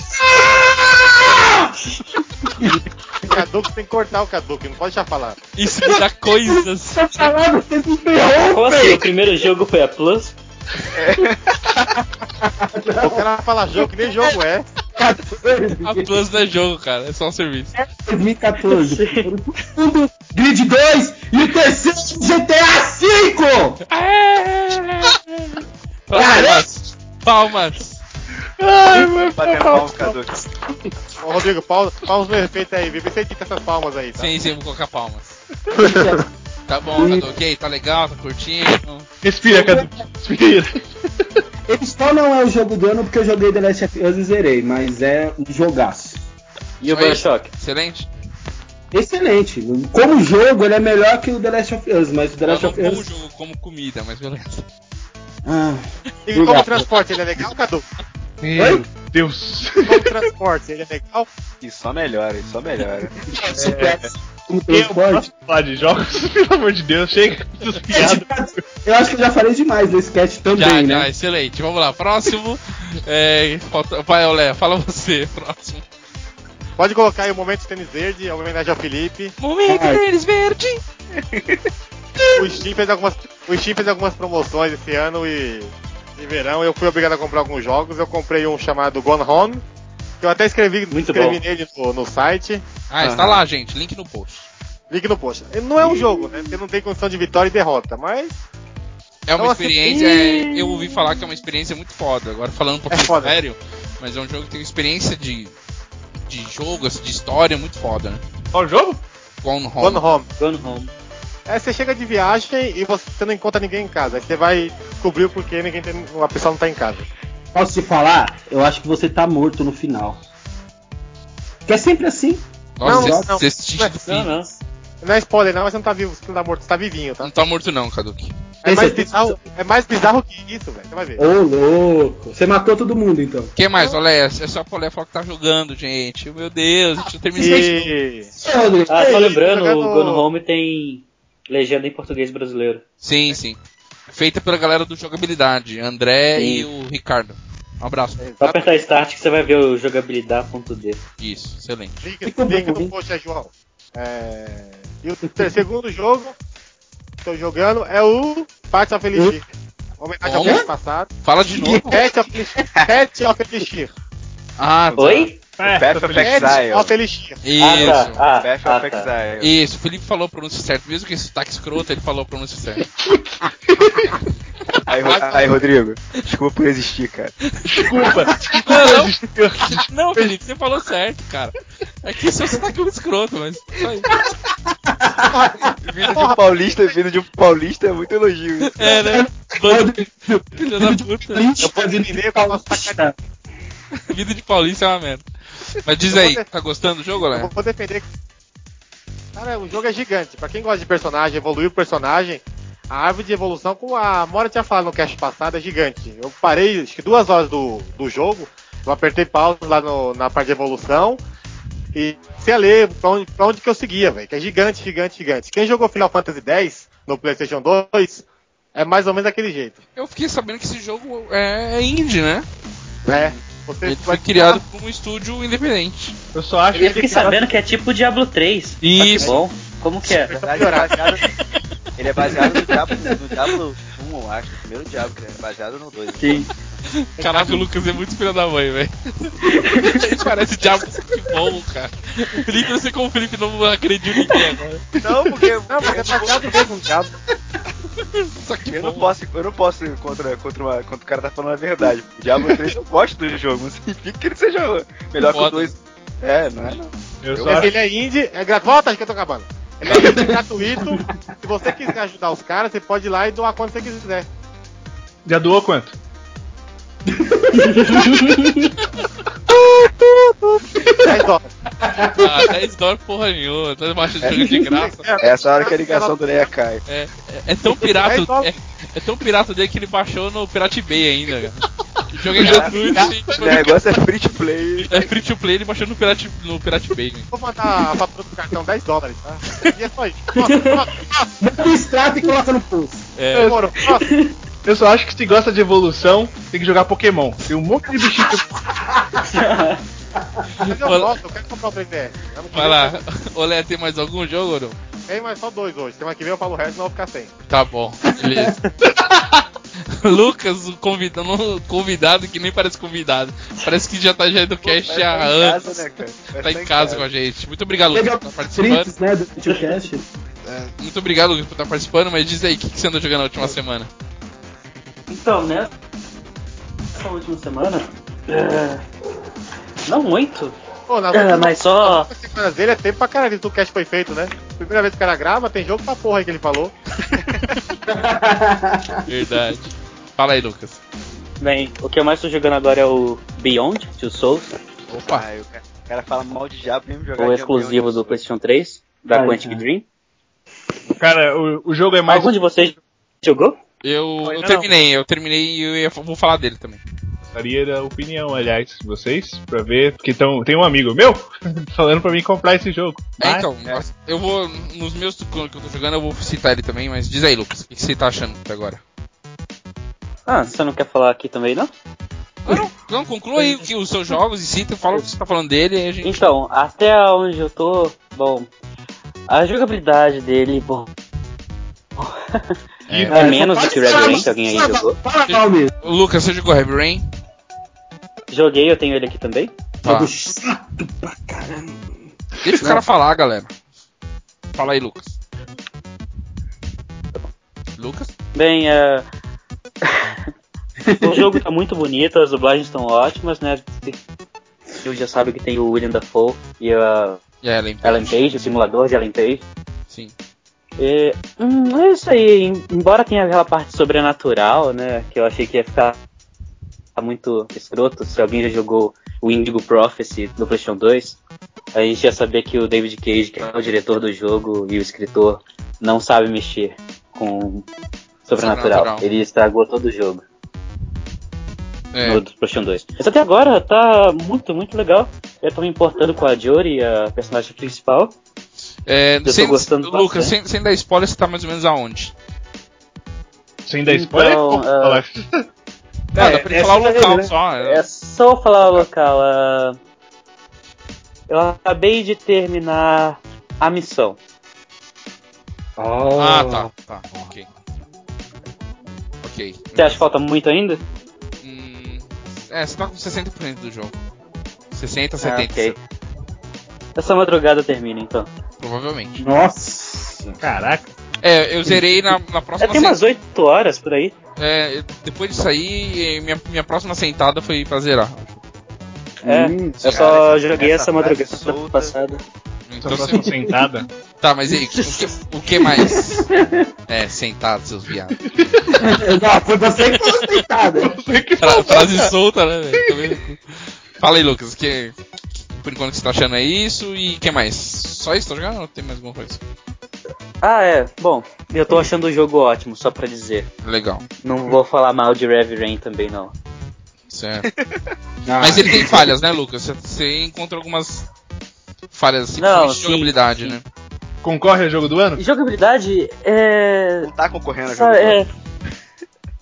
O Cadu tem que cortar o Cadu, que não pode já falar. Isso me dá coisas. Tá falando, vocês me Como assim? O primeiro jogo foi a Plus? O cara fala jogo que nem jogo é. 14, A Plus não é jogo, cara, é só um serviço. 2014. Segundo, Grid 2 e o terceiro GTA V! Palmas! Palmas! Ai, meu Batendo palma, Cadu. Ô, Rodrigo, pausa, pausa no efeito aí, vê se edita essas palmas aí, tá? Sim, sim, vou colocar palmas. Tá bom, Cadu, ok? Tá legal, tá curtindo. Respira, Cadu. Respira. Ele só não é o jogo do ano porque eu joguei The Last of Us e zerei, mas é um jogaço. E o isso. Bioshock? Excelente. Excelente. Como jogo, ele é melhor que o The Last of Us, mas o The Last of como Us. jogo, como comida, mas beleza. Ah, E como Obrigado. transporte, ele é legal, Cadu? Meu Deus. Como transporte, ele é legal? E só melhora, e só melhora. Como transporte. Falar de jogos, pelo amor de Deus, chega dessas piadas. Eu acho que eu já falei demais nesse sketch também, Já, né? já, excelente. Vamos lá, próximo. é, vai, Olé, fala você, próximo. Pode colocar aí o momento tênis verde, em homenagem ao Felipe. Momento Ai. deles verde. O Steam fez algumas, o Steam fez algumas promoções esse ano e de verão eu fui obrigado a comprar alguns jogos. Eu comprei um chamado Gone Home, eu até escrevi, Muito escrevi bom. nele no, no site. Ah, está lá, gente. Link no post. Link no post. Não é um jogo, né? Porque não tem condição de vitória e derrota, mas É uma Nossa, experiência. é, eu ouvi falar que é uma experiência muito foda. Agora falando um pouquinho É sério, mas é um jogo que tem uma experiência de, de jogo, assim, de história muito foda, né? Qual jogo? Gone Home. Gone Home. Gone Home. É, você chega de viagem e você não encontra ninguém em casa. Aí você vai descobrir o porquê ninguém tem, a pessoa não tá em casa. Posso te falar? Eu acho que você tá morto no final. Que é sempre assim. Nossa, Não, você- não. você Não é- do Não, não. Não é spoiler, não, mas você não tá vivo, você não tá morto, você tá vivinho, tá? Não tá morto não, Kaduki. É Tem mais, certeza? bizarro, é mais bizarro que isso, velho. Você vai ver. Ô, louco. Você matou todo mundo, então. O que mais, Olé? É só pro Olé falar que tá jogando, gente. Meu Deus, a gente não terminou. E... Ah, só lembrando, jogando- o Gone Home tem legenda em português brasileiro. Sim, sim. Feita pela galera do Jogabilidade, André Sim. e o Ricardo. Um abraço. Só apertar Start que você vai ver o jogabilidade.d. Isso, excelente. Link bom, no post é João. É... E o segundo jogo que tô jogando é o Parts of Elixir. Homenagem ao mês passado. Fala de novo. Pet of Elixir. Ah, tá. Oi? É, Path of Exile. of Elixir. Isso. Ah, tá. Ah, Path ah, of tá. Exile. Isso, o Felipe falou a pronúncia certa, mesmo que esse sotaque escroto, ele falou a pronúncia certa. Aí, aí, Rodrigo, desculpa por existir, cara. Desculpa. Não, não, Felipe, você falou certo, cara. É que seu sotaque é um escroto, mas. Vindo de um paulista, vindo de um paulista é muito elogio. isso. É, né? Filha da puta. Eu posso entender com a nossa sacanagem. Vida de Paulista é uma merda. Mas diz aí, tá gostando do jogo, Eu Léo? vou defender. Cara, o jogo é gigante. Pra quem gosta de personagem, evoluir o personagem, a árvore de evolução, como a Mora tinha falado no cast passado, é gigante. Eu parei, acho que duas horas do, do jogo, eu apertei pausa lá no- na parte de evolução e comecei a ler pra onde, pra onde que eu seguia, velho. Que é gigante, gigante, gigante. Quem jogou Final Fantasy X no PlayStation 2 é mais ou menos daquele jeito. Eu fiquei sabendo que esse jogo é indie, né? É. Você Ele foi criado por um estúdio independente. Eu só acho Eu fiquei que sabendo que é tipo Diablo 3. Isso. Que bom. Como que é? Verdade, ele é baseado, no Diablo, no Diablo 1, eu acho. O primeiro Diablo, que é baseado no 2. Sim. Caraca, o Lucas é muito filho da mãe, velho. Ele parece diabo que bom, cara. Felipe, eu sei como o Felipe não acredita em ninguém agora. Não, porque Não, mas é baseado mesmo no diabo. Só que eu não posso, eu não posso ir contra, contra, uma, contra o cara tá falando a verdade. O Diablo 3 eu gosto do jogo, não significa que ele seja melhor que o Foda. 2. É, não é não. Eu só Mas acho ele é indie, é gratuito. Volta, acho que eu tô acabando. É gratuito. Se você quiser ajudar os caras, você pode ir lá e doar quanto você quiser. Já doou quanto? 10 dólares. Ah, 10 dólares porra nenhuma, tá debaixo de jogo de graça. Essa hora que a ligação do Leia cai. É, é, é tão pirata, 10 dólares. é, é tão pirata dele que ele baixou no Pirate Bay ainda, cara. O jogo é gratuito O negócio é free to play. é free to play, ele baixou no Pirate, no Pirate Bay. né? Vou mandar a fatura do cartão 10 dólares, tá? E é só isso. Manda um extrato e coloca no pulso. É, Demorou. Próximo. Eu só acho que se gosta de evolução, tem que jogar Pokémon. Tem um monte de bichinho que Mas eu gosto, eu quero comprar o 3DS. Ano que vai lá. Olé, tem mais algum jogo ou não? Tem mais só dois hoje. Semana que vem eu falo o resto, eu vou ficar sem. Tá bom, beleza. Lucas, o convidado, um convidado que nem parece convidado. Parece que já tá já do cast Vai há estar em anos. casa, né, cara? Tá em casa com a gente. Muito obrigado, Lucas, Legal, por estar participando. Trinks, né, do. É, Muito obrigado, Lucas, por estar participando, mas diz aí, o que, que você andou jogando na última semana? Então, né? Essa última semana. é, Não muito. Pô, nas É, mas só- semanas dele é tempo pra caralho que o cast foi feito, né? Primeira vez que o cara grava, tem jogo pra porra aí que ele falou. Verdade. Fala aí, Lucas. Bem, o que eu mais tô jogando agora é o Beyond Two Souls, Opa, Ah, o cara, o cara fala mal de diabo mesmo jogar o exclusivo Beyond. do PlayStation 3, da Ai, Quantic ai. Dream. Cara, o, o jogo é mais. Algum de vocês jogou? Eu, eu terminei, eu terminei e eu ia- vou falar dele também. Gostaria da opinião, aliás, de vocês, pra ver, porque tão, tem um amigo meu falando pra mim comprar esse jogo. É, Mas- então, eu vou. Nos meus que eu tô jogando, eu vou citar ele também, mas diz aí, Lucas, o que você tá achando até agora? Ah, você não quer falar aqui também, não? Não, não, não conclua aí que os seus jogos e cita, fala o que você tá falando dele e a gente. Então, até onde eu tô, bom, a jogabilidade dele, bom, É. é menos do que Red Rain, que alguém aí jogou. Fala mal mesmo. Lucas, você jogou Heavy Rain? Joguei, eu tenho ele aqui também. Tá. Jogo chato pra caramba. Deixa o cara falar, galera. Fala aí, Lucas. Lucas? Bem, é... o jogo tá muito bonito, as dublagens estão ótimas, né? Eu já sabe que tem o William Dafoe e a E a Ellen Ellen Page, o simulador de Ellen Page. Sim. E, hum, é isso aí, em- embora tenha aquela parte sobrenatural, né? Que eu achei que ia ficar muito escroto. Se alguém já jogou o Indigo Prophecy do PlayStation 2, a gente ia saber que o David Cage, que é o diretor do jogo e o escritor, não sabe mexer com sobrenatural. Sobrenatural. Ele estragou todo o jogo É, no PlayStation 2. Mas até agora tá muito, muito legal. Eu tô me importando com a Jory, a personagem principal. É, tô sem, gostando Lucas, sem, sem dar spoiler, você tá mais ou menos aonde? Sem dar spoiler, Então, pô, ah, falar. Ah, dá pra é falar o local né? só. É só falar o local. ah, eu acabei de terminar a missão. Ah, tá, tá, ok. Ok. Você acha que falta muito ainda? Hum, é, você tá com 60% do jogo. 60, Ah, 70. ok. Essa madrugada termina então. Provavelmente. Nossa. Caraca. É, eu zerei na, na É, próxima tem umas 8 horas por aí. É, depois disso aí, minha, minha próxima sentada foi pra zerar. É, Hum, eu só joguei essa essa madrugada solta. passada. Então, você- sentada. tá, mas e aí, o que, o que mais? É, sentado, seus viados. Não, foi você que falou sentada. Fra- frase solta, né, velho? Fala aí, Lucas, que, por enquanto que você tá achando é isso e o que mais? Só isso, tá jogando ou tem mais alguma coisa? Ah, é. Bom, eu tô achando o jogo ótimo, só pra dizer. Legal, Não vou falar mal de Heavy Rain também, não. certo. Ah, Mas ele tem falhas, né, Lucas? Você, encontra algumas falhas assim, Não, de sim, jogabilidade, sim. né? Concorre ao jogo do ano? Jogabilidade é. Não tá concorrendo a Só- jogo. é...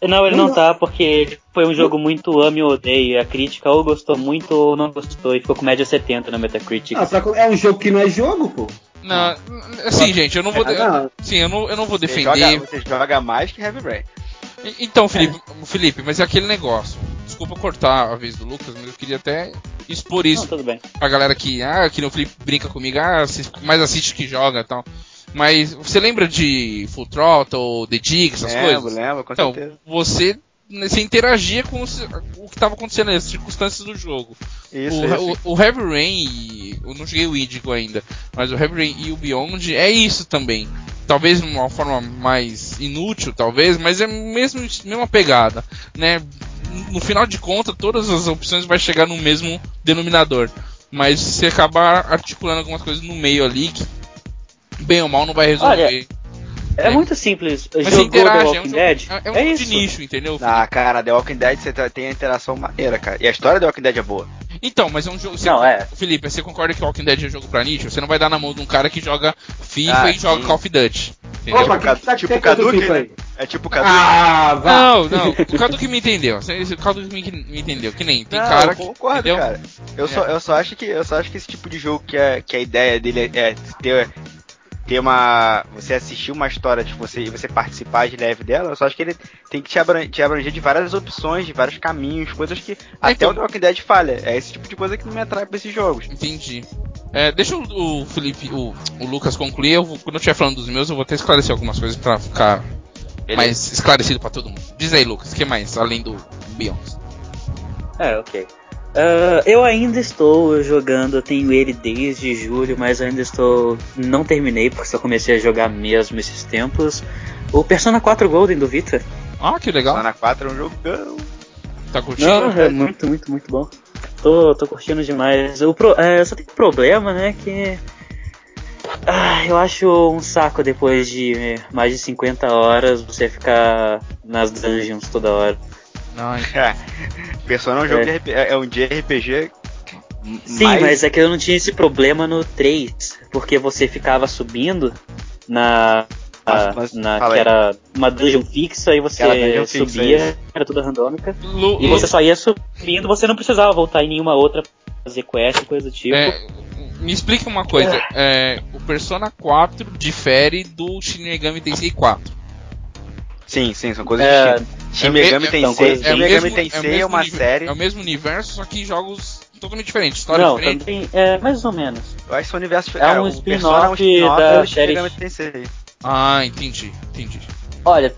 Não, ele não tá, porque foi um jogo muito ame ou odeio. A crítica ou gostou muito ou não gostou. E ficou com média 70 na Metacritic. Ah, só que é um jogo que não é jogo, pô. Não, assim, gente, eu não vou. Ah, não. Sim, eu não, eu não vou Você defender. joga, você joga mais que Heavy Rain. Então, Felipe, Felipe, mas é aquele negócio. Desculpa cortar a vez do Lucas, mas eu queria até expor Não, isso tudo bem. pra galera que, ah, que o Felipe brinca comigo, ah, assiste- mais assiste que joga e tal. Mas você lembra de Full Throttle, The Dig, essas lembro, coisas? lembro, com Então, certeza. você, você interagia com o que estava acontecendo, as circunstâncias do jogo. Isso, o, isso. o, o Heavy Rain, e- eu não joguei o Indigo ainda, mas o Heavy Rain e o Beyond é isso também. Talvez de uma forma mais inútil, talvez, mas é mesmo mesma pegada, né? No final de contas, todas as opções vai chegar no mesmo denominador, mas você acabar articulando algumas coisas no meio ali que bem ou mal não vai resolver. Olha, É, É. muito simples. mas Jogou The interage, é um Walking jogo, Dead? é, é um é de nicho, entendeu? Ah, cara, The Walking Dead você tá- tem a interação maneira, cara. E a história do Walking Dead é boa. Então, mas é um jogo. Você, Não, é. Felipe, você concorda que Walking Dead é jogo pra nicho? Você não vai dar na mão de um cara que joga FIFA Ah, e joga sim. Call of Duty. Entendeu? Opa, que que tá tipo que o Cadu, tem que- contra o FIFA aí? É tipo o Cadu. Ah, vá. Não, não, o Cadu que me entendeu. O Cadu que me, me entendeu. Que nem tem Não, cara eu que. concordo, entendeu? cara. Eu, só, eu, só acho que, eu só acho que esse tipo de jogo que, é, que a ideia dele é, é ter, ter uma. Você assistir uma história de você e você participar de leve dela, eu só acho que ele tem que te abranger, te abranger de várias opções, de vários caminhos, coisas que até então- o Walking Dead falha. É esse tipo de coisa que não me atrai pra esses jogos. Entendi. É, deixa o, Felipe, o, o Lucas concluir. Eu quando eu estiver falando dos meus, eu vou até esclarecer algumas coisas pra ficar mais esclarecido pra todo mundo. Diz aí, Lucas, o que mais, além do Beyond? É, ok. Ah, eu ainda estou jogando, eu tenho ele desde julho, mas eu ainda estou. Não terminei, porque só comecei a jogar mesmo esses tempos. O Persona 4 Golden do Vita. Ah, que legal. Persona 4 é um jogão. Tá curtindo? Não, é muito, muito, muito bom. Tô, tô curtindo demais. O pro, é, só tem um problema, né? Que. Ah, eu acho um saco depois de mais de 50 horas você ficar nas dungeons toda hora. Não, É. Persona é um jogo É. de RPG, é um de RPG. Sim, mas... é que eu não tinha esse problema no 3, porque você ficava subindo na. Mas- mas na que aí. era uma dungeon fixa e você dungeon fixa, subia, isso. era tudo randômica. Lu- E Lu- você só ia subindo, você não precisava voltar em nenhuma outra pra fazer quest, coisa do tipo. é, me explica uma coisa. é, o Persona 4 difere do Shin Megami Tensei 4. Sim, sim, são coisas É, distintas. Shin Megami é- Tensei, Shin. Megami Tensei o é mesmo uma série. É o mesmo universo, só que jogos totalmente diferentes, histórias não, diferentes. também é mais ou menos. Eu acho que É um o spin-off Persona é um spin-off da do Shin série- Megami Tensei. Ah, entendi, entendi. Olha,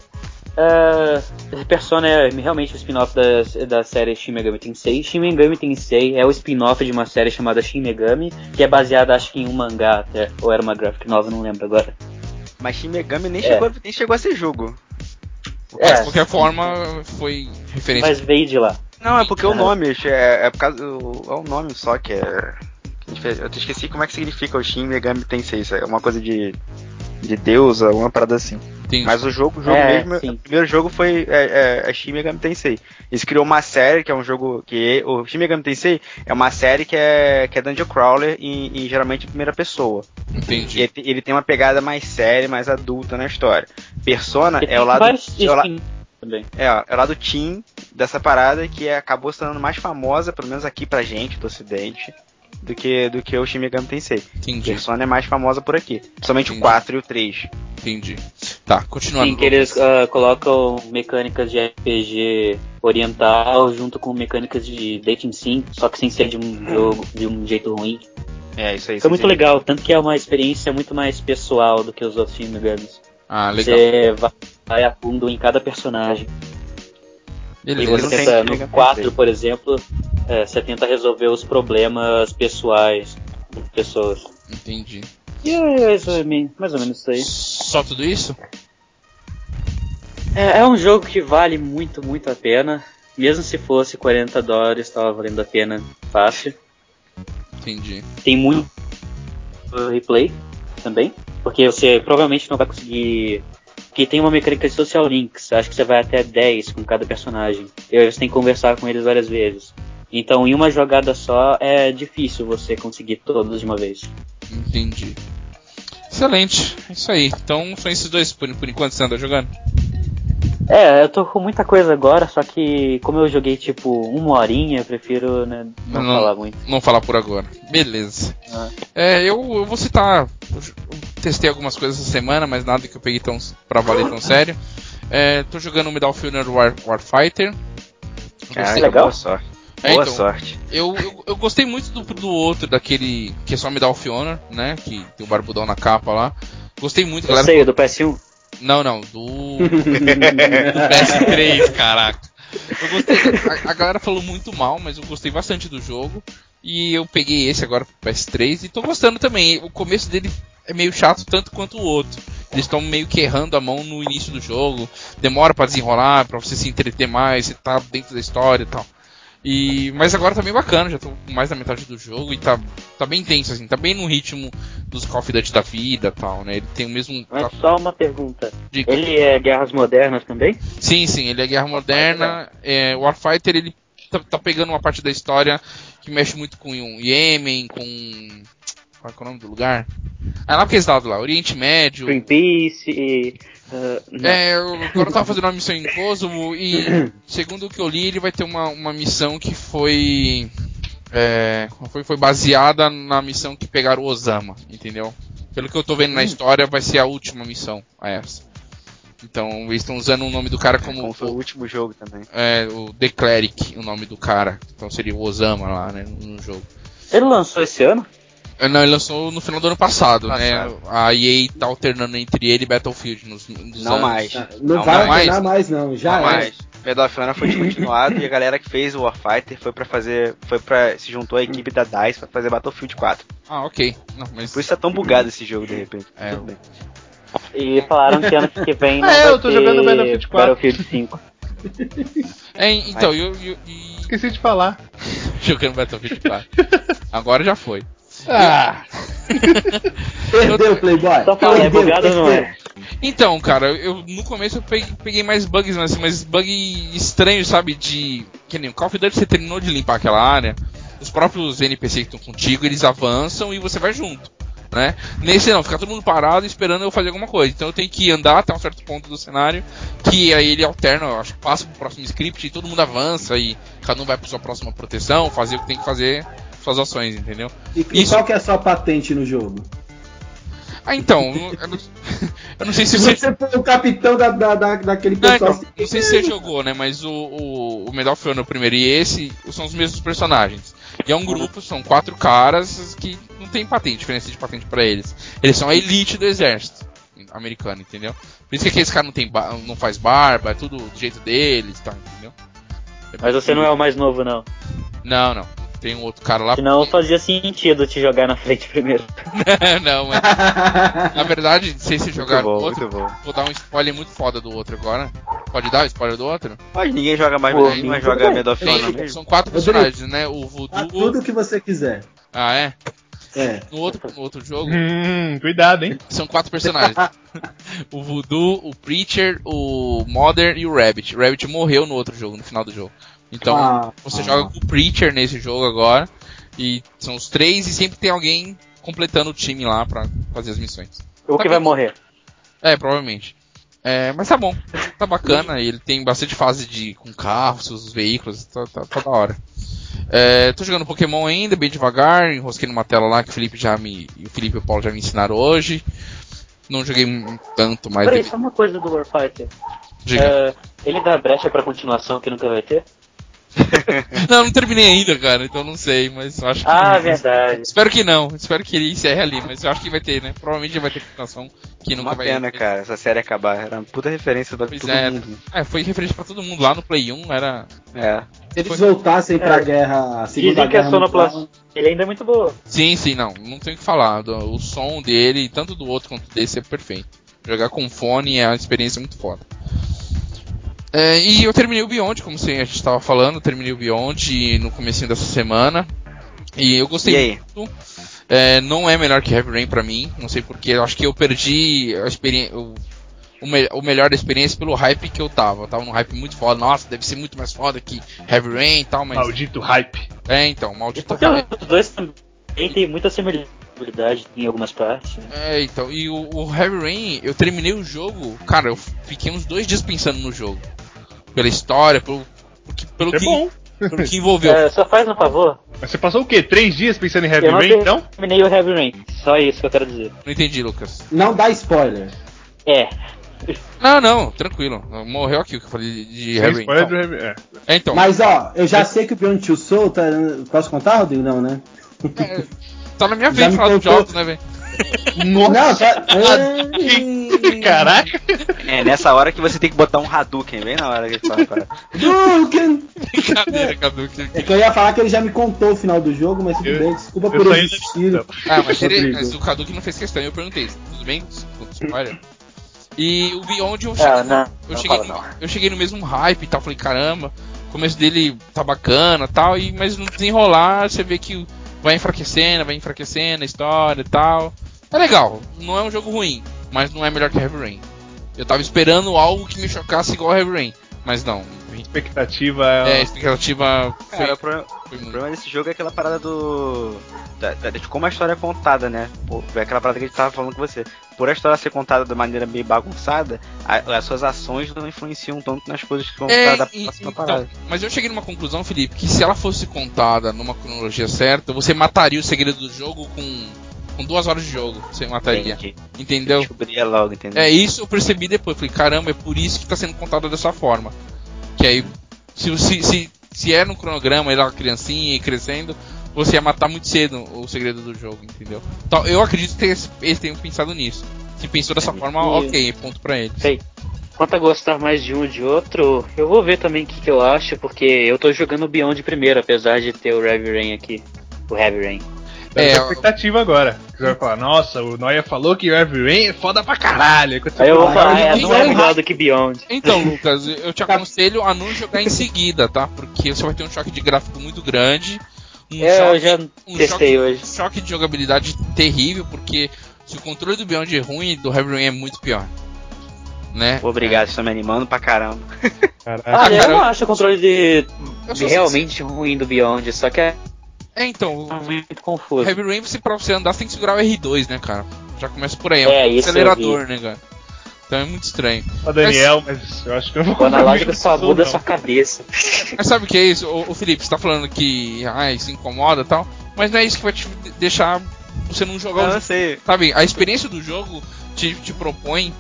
uh, Persona é realmente o spin-off da, da série Shin Megami Tensei. Shin Megami Tensei é o spin-off de uma série chamada Shin Megami, que é baseada acho que em um mangá até, ou era uma graphic novel, não lembro agora. Mas Shin Megami nem, É. chegou, nem chegou a ser jogo. Mas, É. de qualquer forma, foi referência. Mas veio de lá. Não, é porque o É. nome, é, é por causa do. É o nome só que é. Eu te esqueci como é que significa o Shin Megami Tensei. Isso é uma coisa de. De deusa, uma parada assim. Entendi. Mas o jogo, o jogo É, mesmo, sim. o primeiro jogo foi é, é, é Shin Megami Tensei. Eles criou uma série que é um jogo que o Shin Megami Tensei é uma série que é que é dungeon crawler e, e geralmente em primeira pessoa. E Entendi. ele, ele tem uma pegada mais séria, mais adulta na história. Persona Porque é o tem lado é o, la- é, ó, é o lado teen dessa parada que é- acabou se tornando mais famosa, pelo menos aqui pra gente do ocidente, do que do que o Shin Megami Tensei. Entendi. Persona é mais famosa por aqui, principalmente Entendi. o 4 e o 3. Entendi. Tá, continuando. Sim, que eles ah, colocam mecânicas de RPG oriental junto com mecânicas de dating sim, só que sem ser de um jogo de um jeito ruim. É, isso aí. Foi muito legal, tanto que é uma experiência muito mais pessoal do que os outros Shin. Ah, legal. Você vai- vai a fundo em cada personagem. E Beleza. você não tem tenta, no Megami 4, Tensei. por exemplo, é, você tenta resolver os problemas pessoais das pessoas. Entendi. E é isso aí, mais ou menos isso aí. Só tudo isso? É, é um jogo que vale muito, muito a pena. Mesmo se fosse 40 dólares, estava valendo a pena fácil. Entendi. Tem muito replay também, porque você provavelmente não vai conseguir. Porque tem uma mecânica de social links, acho que você vai até 10 com cada personagem. E aí você tem que conversar com eles várias vezes. Então, em uma jogada só, é difícil você conseguir todos de uma vez. Entendi. Excelente. É isso aí. Então são esses dois por, por enquanto que você anda jogando? É, eu tô com muita coisa agora, só que como eu joguei tipo uma horinha, eu prefiro né, não, Não. falar muito. Não falar por agora. Beleza. Ah. É, eu, eu vou citar. Eu testei algumas coisas essa semana, mas nada que eu peguei tão pra valer tão sério. É, tô jogando Medal of Honor War, Warfighter. Gostei- legal. boa sorte. É, boa então, sorte. Eu, eu, eu gostei muito do, do outro, daquele que é só Medal of Honor, né? Que tem o barbudão na capa lá. Gostei muito, Eu galera. sei, o do PS1. Não, não, do. do PS3, caraca. Eu gostei. A, a galera falou muito mal, mas eu gostei bastante do jogo. E eu peguei esse agora pro PS3 e tô gostando também. O começo dele é meio chato tanto quanto o outro. Eles estão meio que errando a mão no início do jogo. Demora pra desenrolar, pra você se entreter mais, você tá dentro da história e tal. E, mas agora tá bem bacana, já tô com mais da metade do jogo e tá, tá bem intenso, assim, tá bem no ritmo dos Call of Duty da vida e tal, né? Ele tem o mesmo. Mas só uma pergunta. Diga. Ele é Guerras Modernas também? Sim, sim, ele é guerra moderna. É, o Warfighter ele tá, tá pegando uma parte da história que mexe muito com o Iêmen, com. Qual é, o nome do lugar? Ah, lá aqueles lados lá, Oriente Médio. Greenpeace e. não. É, eu agora eu tava fazendo uma missão em Kosovo e, segundo o que eu li, ele vai ter uma, uma missão que foi, é, foi. Foi baseada na missão que pegaram o Osama, entendeu? Pelo que eu tô vendo na história, vai ser a última missão a essa. Então, eles estão usando o nome do cara como. Como foi o último jogo também. É, o The Cleric, o nome do cara. Então seria o Osama lá, né, no jogo. Ele lançou esse ano? É, Não, ele lançou no final do ano passado, Passado. né? A EA tá alternando entre ele e Battlefield nos, nos Não anos. mais. Não, Não vai mais. mais, não. Já Não é. Of Honor foi descontinuado e a galera que fez o Warfighter foi pra fazer. Foi para se juntou à equipe da DICE pra fazer Battlefield 4. Ah, ok. Não, mas Por isso tá tão bugado esse jogo de repente. É, Tudo bem. E falaram que ano que vem não é, vai eu tô ter jogando Battlefield 4. Battlefield 5. É, então, eu, eu, e- Esqueci de falar. jogando Battlefield 4. Agora já foi. Ah, Perdeu, Playboy. Só é Perdeu, bugado ou não é? Então, cara, eu no começo eu peguei, peguei mais bugs, mas, assim, mas bug estranho, sabe? De. Que nem o Call of Duty você terminou de limpar aquela área, os próprios NPCs que estão contigo, eles avançam e você vai junto. Né? Nesse não, fica todo mundo parado esperando eu fazer alguma coisa. Então eu tenho que andar até um certo ponto do cenário, que aí ele alterna, eu acho, passa pro próximo script e todo mundo avança e cada um vai pra sua próxima proteção, fazer o que tem que fazer, suas ações, entendeu? E, e Isso- qual que é a sua patente no jogo? Ah, então, eu não, eu não sei se você. você for o capitão da, da, da- daquele Não, pessoal. então, não sei se você jogou, né? Mas o, o, o Medal of Honor primeiro e esse são os mesmos personagens. E é um grupo, são quatro caras que não tem patente, diferença de patente pra eles. Eles são a elite do exército americano, entendeu? Por isso que aqueles caras não, tem não faz barba, é tudo do jeito deles, tá? Entendeu? Mas você não é o mais novo, não. Não, não. Tem um outro cara lá. Senão fazia sentido te jogar na frente primeiro. não, mas na verdade, se você jogar muito bom, no outro, vou dar um spoiler muito foda do outro agora. Pode dar o spoiler do outro? Mas ninguém joga mais, Pô, ninguém tudo joga. Medal of Honor mesmo. são quatro personagens, né? O Ah, Voodoo. tudo que você quiser. Ah, é? É. No outro, no outro jogo, Hum, cuidado, hein? são quatro personagens. o Voodoo, o Preacher, o Mother e o Rabbit. O Rabbit morreu no outro jogo, no final do jogo. Então, Ah, você ah. joga com o Preacher nesse jogo agora. E são os três e sempre tem alguém completando o time lá pra fazer as missões. O Tá que vai morrer. É, provavelmente. É, mas tá bom, tá bacana, ele tem bastante fase de com carros, os veículos, tá, tá, tá da hora. É, tô jogando Pokémon ainda, bem devagar, enrosquei numa tela lá que o Felipe já me. e o Felipe e o Paulo já me ensinaram hoje. Não joguei tanto, mas. Peraí, deve- só uma coisa do Warfighter. Diga. É, ele dá brecha pra continuação que nunca vai ter? Não, não terminei ainda, cara, então não sei, mas acho que. Ah, verdade. Espero que não, espero que ele encerre ali, mas eu acho que vai ter, né? Provavelmente vai ter continuação que nunca Uma vai pena, cara, essa série acabar. Era uma puta referência pra Pois todo é. mundo. É, foi referente pra todo mundo lá no Play 1, era. É. Se eles voltassem pra É. guerra, Dizem que a sonoplastia ele ainda é muito boa. Sim, sim, não, não tem o que falar. O som dele, tanto do outro quanto desse, é perfeito. Jogar com fone é uma experiência muito foda. É, e eu terminei o Beyond, como você- a gente estava falando, terminei o Beyond no começo dessa semana. E eu gostei E muito. É, não é melhor que Heavy Rain pra mim, não sei porquê. Eu acho que eu perdi a experiência. O, o, me- o melhor da experiência pelo hype que eu tava. Eu tava num hype muito foda. Nossa, deve ser muito mais foda que Heavy Rain e tal, mas. Maldito hype. É, então, maldito Porque hype. os dois também têm muita similaridade em algumas partes. né? É, então, e o, o Heavy Rain, eu terminei o jogo, cara, eu fiquei uns dois dias pensando no jogo. Pela história, pelo, porque- pelo, é que, bom. pelo que envolveu. É, só faz um favor. Mas você passou o quê? Três dias pensando em Heavy Eu não Rain, então? terminei o Heavy Rain. Só isso que eu quero dizer. Não entendi, Lucas. Não dá spoiler. É. Não, não, tranquilo. Morreu aqui o que eu falei de Sem Heavy Rain. spoiler do Heavy é. É, então, Mas ó, eu já sei que o Beyond Two Soul tá. Posso contar, Rodrigo? Não, né? tá na minha vez falar dos contou. jogos, né, velho? Não, tá. Caraca! É nessa hora que você tem que botar um Hadouken, bem na hora que ele fala. Cara. Hadouken! É que eu ia falar que ele já me contou o final do jogo, mas tudo Eu- bem, desculpa por existir. Ah, mas, ele, mas o que não fez questão, eu perguntei, tudo bem? Spoiler? E o Beyond eu cheguei, Ah, não. eu, não cheguei fala no, não. eu cheguei no mesmo hype e tal, falei, caramba, o começo dele tá bacana tal, e, mas no desenrolar você vê que vai enfraquecendo, vai enfraquecendo a história e tal. É legal, não é um jogo ruim, mas não é melhor que Heavy Rain. Eu tava esperando algo que me chocasse igual Heavy Rain, mas não. Expectativa É, é. expectativa foi, Cara, o problema, foi o problema desse jogo é aquela parada do. Da, da- de como a história é contada, né? Pô, É aquela parada que a gente tava falando com você. Por a história ser contada de maneira meio bagunçada, a- as suas ações não influenciam tanto nas coisas que vão É, da e- próxima então, parada. mas eu cheguei numa conclusão, Felipe, que se ela fosse contada numa cronologia certa, você mataria o segredo do jogo com, com duas horas de jogo. Você mataria. Entendi. Entendeu? Descobria logo, entendeu? É isso eu percebi depois. Falei, caramba, é por isso que tá sendo contado dessa forma. Que aí, se, se, se, se é no cronograma, era criancinha e crescendo, você ia matar muito cedo o segredo do jogo, entendeu? Então, eu acredito que eles, tenham pensado nisso. Se pensou dessa forma, E- ok, ponto pra eles. Sei. Quanto a gostar mais de um ou de outro, eu vou ver também o que, que eu acho, porque eu tô jogando o Beyond primeiro, apesar de ter o Heavy Rain aqui. O Heavy Rain. É, É, expectativa agora. Você vai falar, nossa, o Noia falou que o Heavy Rain é foda pra caralho. Aí você eu vou fala, falar, é, eu não é errar. melhor do que Beyond. Então, Lucas, eu te aconselho a não jogar em seguida, tá? Porque você vai ter um choque de gráfico muito grande. Um É, eu choque, já um testei choque, hoje. um choque de jogabilidade terrível, porque se o controle do Beyond é ruim, do Heavy Rain é muito pior. né? Obrigado, vocês estão me animando pra caramba. Caraca. Cara, eu não acho o controle de, Eu realmente ruim do Beyond, só que é É, então, muito confuso. Heavy Rain, você, pra você andar, você tem que segurar o R2, né, cara? Já começa por aí, é um É, eu acelerador, né, cara? Então é muito estranho. Ó, Daniel, mas eu acho que eu não vou O analógico só muda não. sua cabeça. Mas sabe o que é isso? Ô, ô, Felipe, você tá falando que ah, isso incomoda e tal, mas não é isso que vai te deixar você não jogar o Eu não sei. Sabe, a experiência do jogo te, te propõe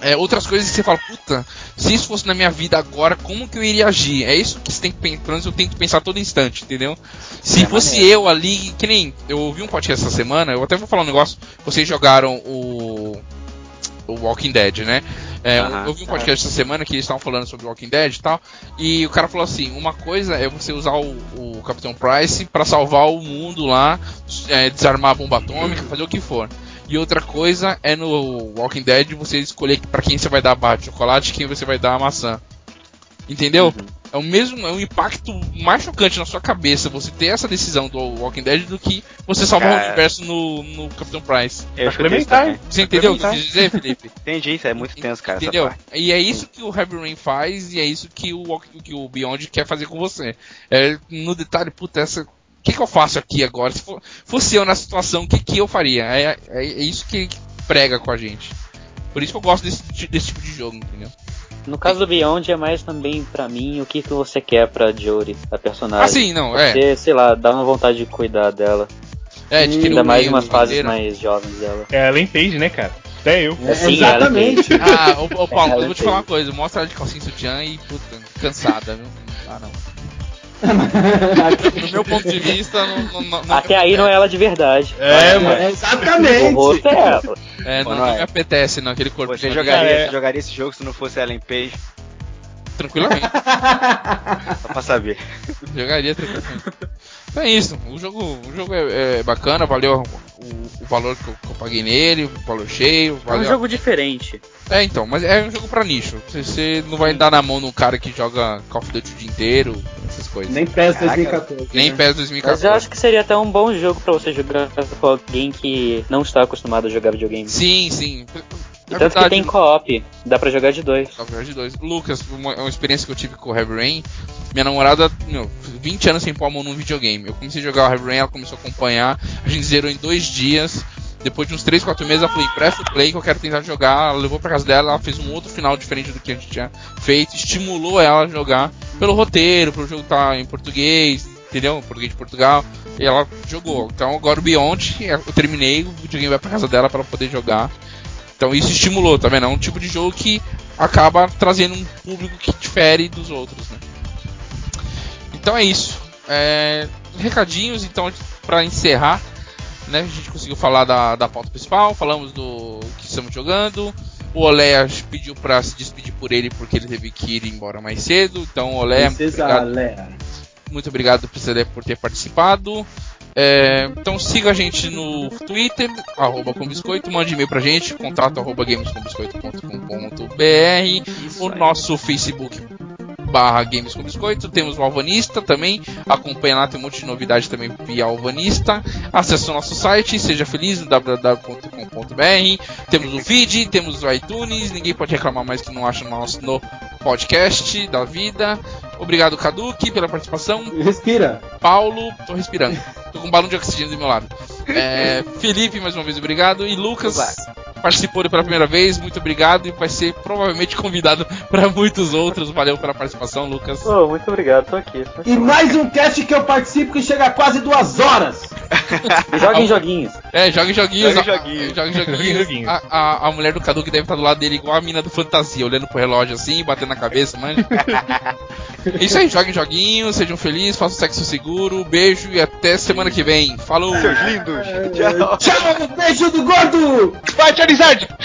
é, outras coisas que você fala, puta, se isso fosse na minha vida agora, como que eu iria agir? É isso que você tem que pensar, eu tenho que pensar todo instante, entendeu? Se É fosse maneiro. eu ali, que nem, eu ouvi um podcast essa semana, eu até vou falar um negócio, vocês jogaram o o Walking Dead, né? É, eu ouvi um podcast essa semana que eles estavam falando sobre Walking Dead e tal, e o cara falou assim, uma coisa é você usar o, o Capitão Price pra salvar o mundo lá, é, desarmar a bomba atômica, fazer o que for. E outra coisa é no Walking Dead você escolher pra quem você vai dar a barra de chocolate e quem você vai dar a maçã. Entendeu? É o mesmo, é um impacto mais chocante na sua cabeça você ter essa decisão do Walking Dead do que você salvar o Cara. universo no, no Capitão Price. Eu complementar. também. Você entendeu o que eu quis dizer, Felipe? Entendi, isso é muito tenso, cara. essa Entendeu? parte. E é isso que o Heavy Rain faz e é isso que o, que o Beyond quer fazer com você. É, no detalhe, puta, essa. O que, que eu faço aqui agora? Se for- fosse eu na situação, o que, que eu faria? É, é, é isso que ele prega com a gente. Por isso que eu gosto desse, desse tipo de jogo, entendeu? No caso do Beyond é mais também pra mim o que, que você quer pra Jory, a personagem. Ah, sim, não, é. Você, sei lá, dá uma vontade de cuidar dela. É, de Ainda mais umas fases mais jovens dela. É, ela entende, né, cara? Até eu. É, Sim, exatamente. Ah, ô, ô Paulo, É, eu vou te falar uma coisa. Mostra ela de calcinha sutiã e, puta, cansada, viu? Ah, não. Do meu ponto de vista, não, não, não, Até aí não é ela de verdade. É, mano. É, O exatamente. rosto é ela. é, não, não Noé. me apetece, não, aquele corpo. Você jogaria, É. você jogaria esse jogo se não fosse Ellen Page? Tranquilamente. Só pra saber. Jogaria tranquilamente. Então é isso. O jogo, o jogo é, é bacana, valeu o, o valor que eu, que eu paguei nele, o valor cheio. É um Valeu. jogo diferente. É, então, mas é um jogo pra nicho. Você, você não vai dar na mão num cara que joga Call of Duty o dia inteiro, coisas. Nem PES Caraca. 2014. Nem né? PES Mas 2014. eu acho que seria até um bom jogo pra você jogar com alguém que não está acostumado a jogar videogame. Sim, sim. E É tanto que verdade, tem co-op, dá pra jogar de dois. Só pra de dois. Lucas, uma, uma experiência que eu tive com o Heavy Rain. Minha namorada, meu, 20 anos sem pôr a mão num videogame. Eu comecei a jogar o Heavy Rain, ela começou a acompanhar. A gente zerou em dois dias. Depois de uns 3, 4 meses, ela falou: empresta o play que eu quero tentar jogar. Ela levou pra casa dela, ela fez um outro final diferente do que a gente tinha feito. Estimulou ela a jogar pelo roteiro, pelo jogo estar em português, entendeu? Português de Portugal. E ela jogou. Então agora o Beyond, eu terminei, o videogame vai pra casa dela pra ela poder jogar. Então isso estimulou, tá vendo? É um tipo de jogo que acaba trazendo um público que difere dos outros, né? Então é isso. É, recadinhos, então, pra encerrar, né? A gente conseguiu falar da, da pauta principal, falamos do que estamos jogando. O Olé pediu pra se despedir por ele porque ele teve que ir embora mais cedo. Então, Olé, muito obrigado muito obrigado, Priscila, por ter participado. É, então siga a gente no Twitter, arroba com biscoito, mande e-mail pra gente, contato arroba gamescombiscoito.com.br, o nosso Facebook barra Games com Biscoito, temos o Alvanista também, acompanha lá, tem um monte de novidade também via Alvanista, acesse o nosso site, seja feliz no www.com.br, temos o feed, temos o iTunes, ninguém pode reclamar mais que não acha nós no podcast da vida. Obrigado, Kaduki, pela participação. Respira. Paulo, tô respirando. Tô com um balão de oxigênio do meu lado. É, Felipe, mais uma vez, obrigado. E Lucas participou pela primeira vez, muito obrigado. E vai ser provavelmente convidado para muitos outros. Valeu pela participação, Lucas. Oh, muito obrigado, tô aqui. E mais um cast que eu participo que chega a quase duas horas. Joga em joguinhos. É, joga em joguinhos. Joga em a- joguinhos. Joga em joguinhos. A, a, a mulher do Cadu que deve estar do lado dele igual a mina do Fantasia, olhando pro relógio assim, batendo na cabeça, manja. É isso aí, joguem joguinhos, sejam felizes, façam sexo seguro, beijo e até semana que vem. Falou! Seus lindos. Tchau. Tchau, beijo do gordo! Vai, Charizard!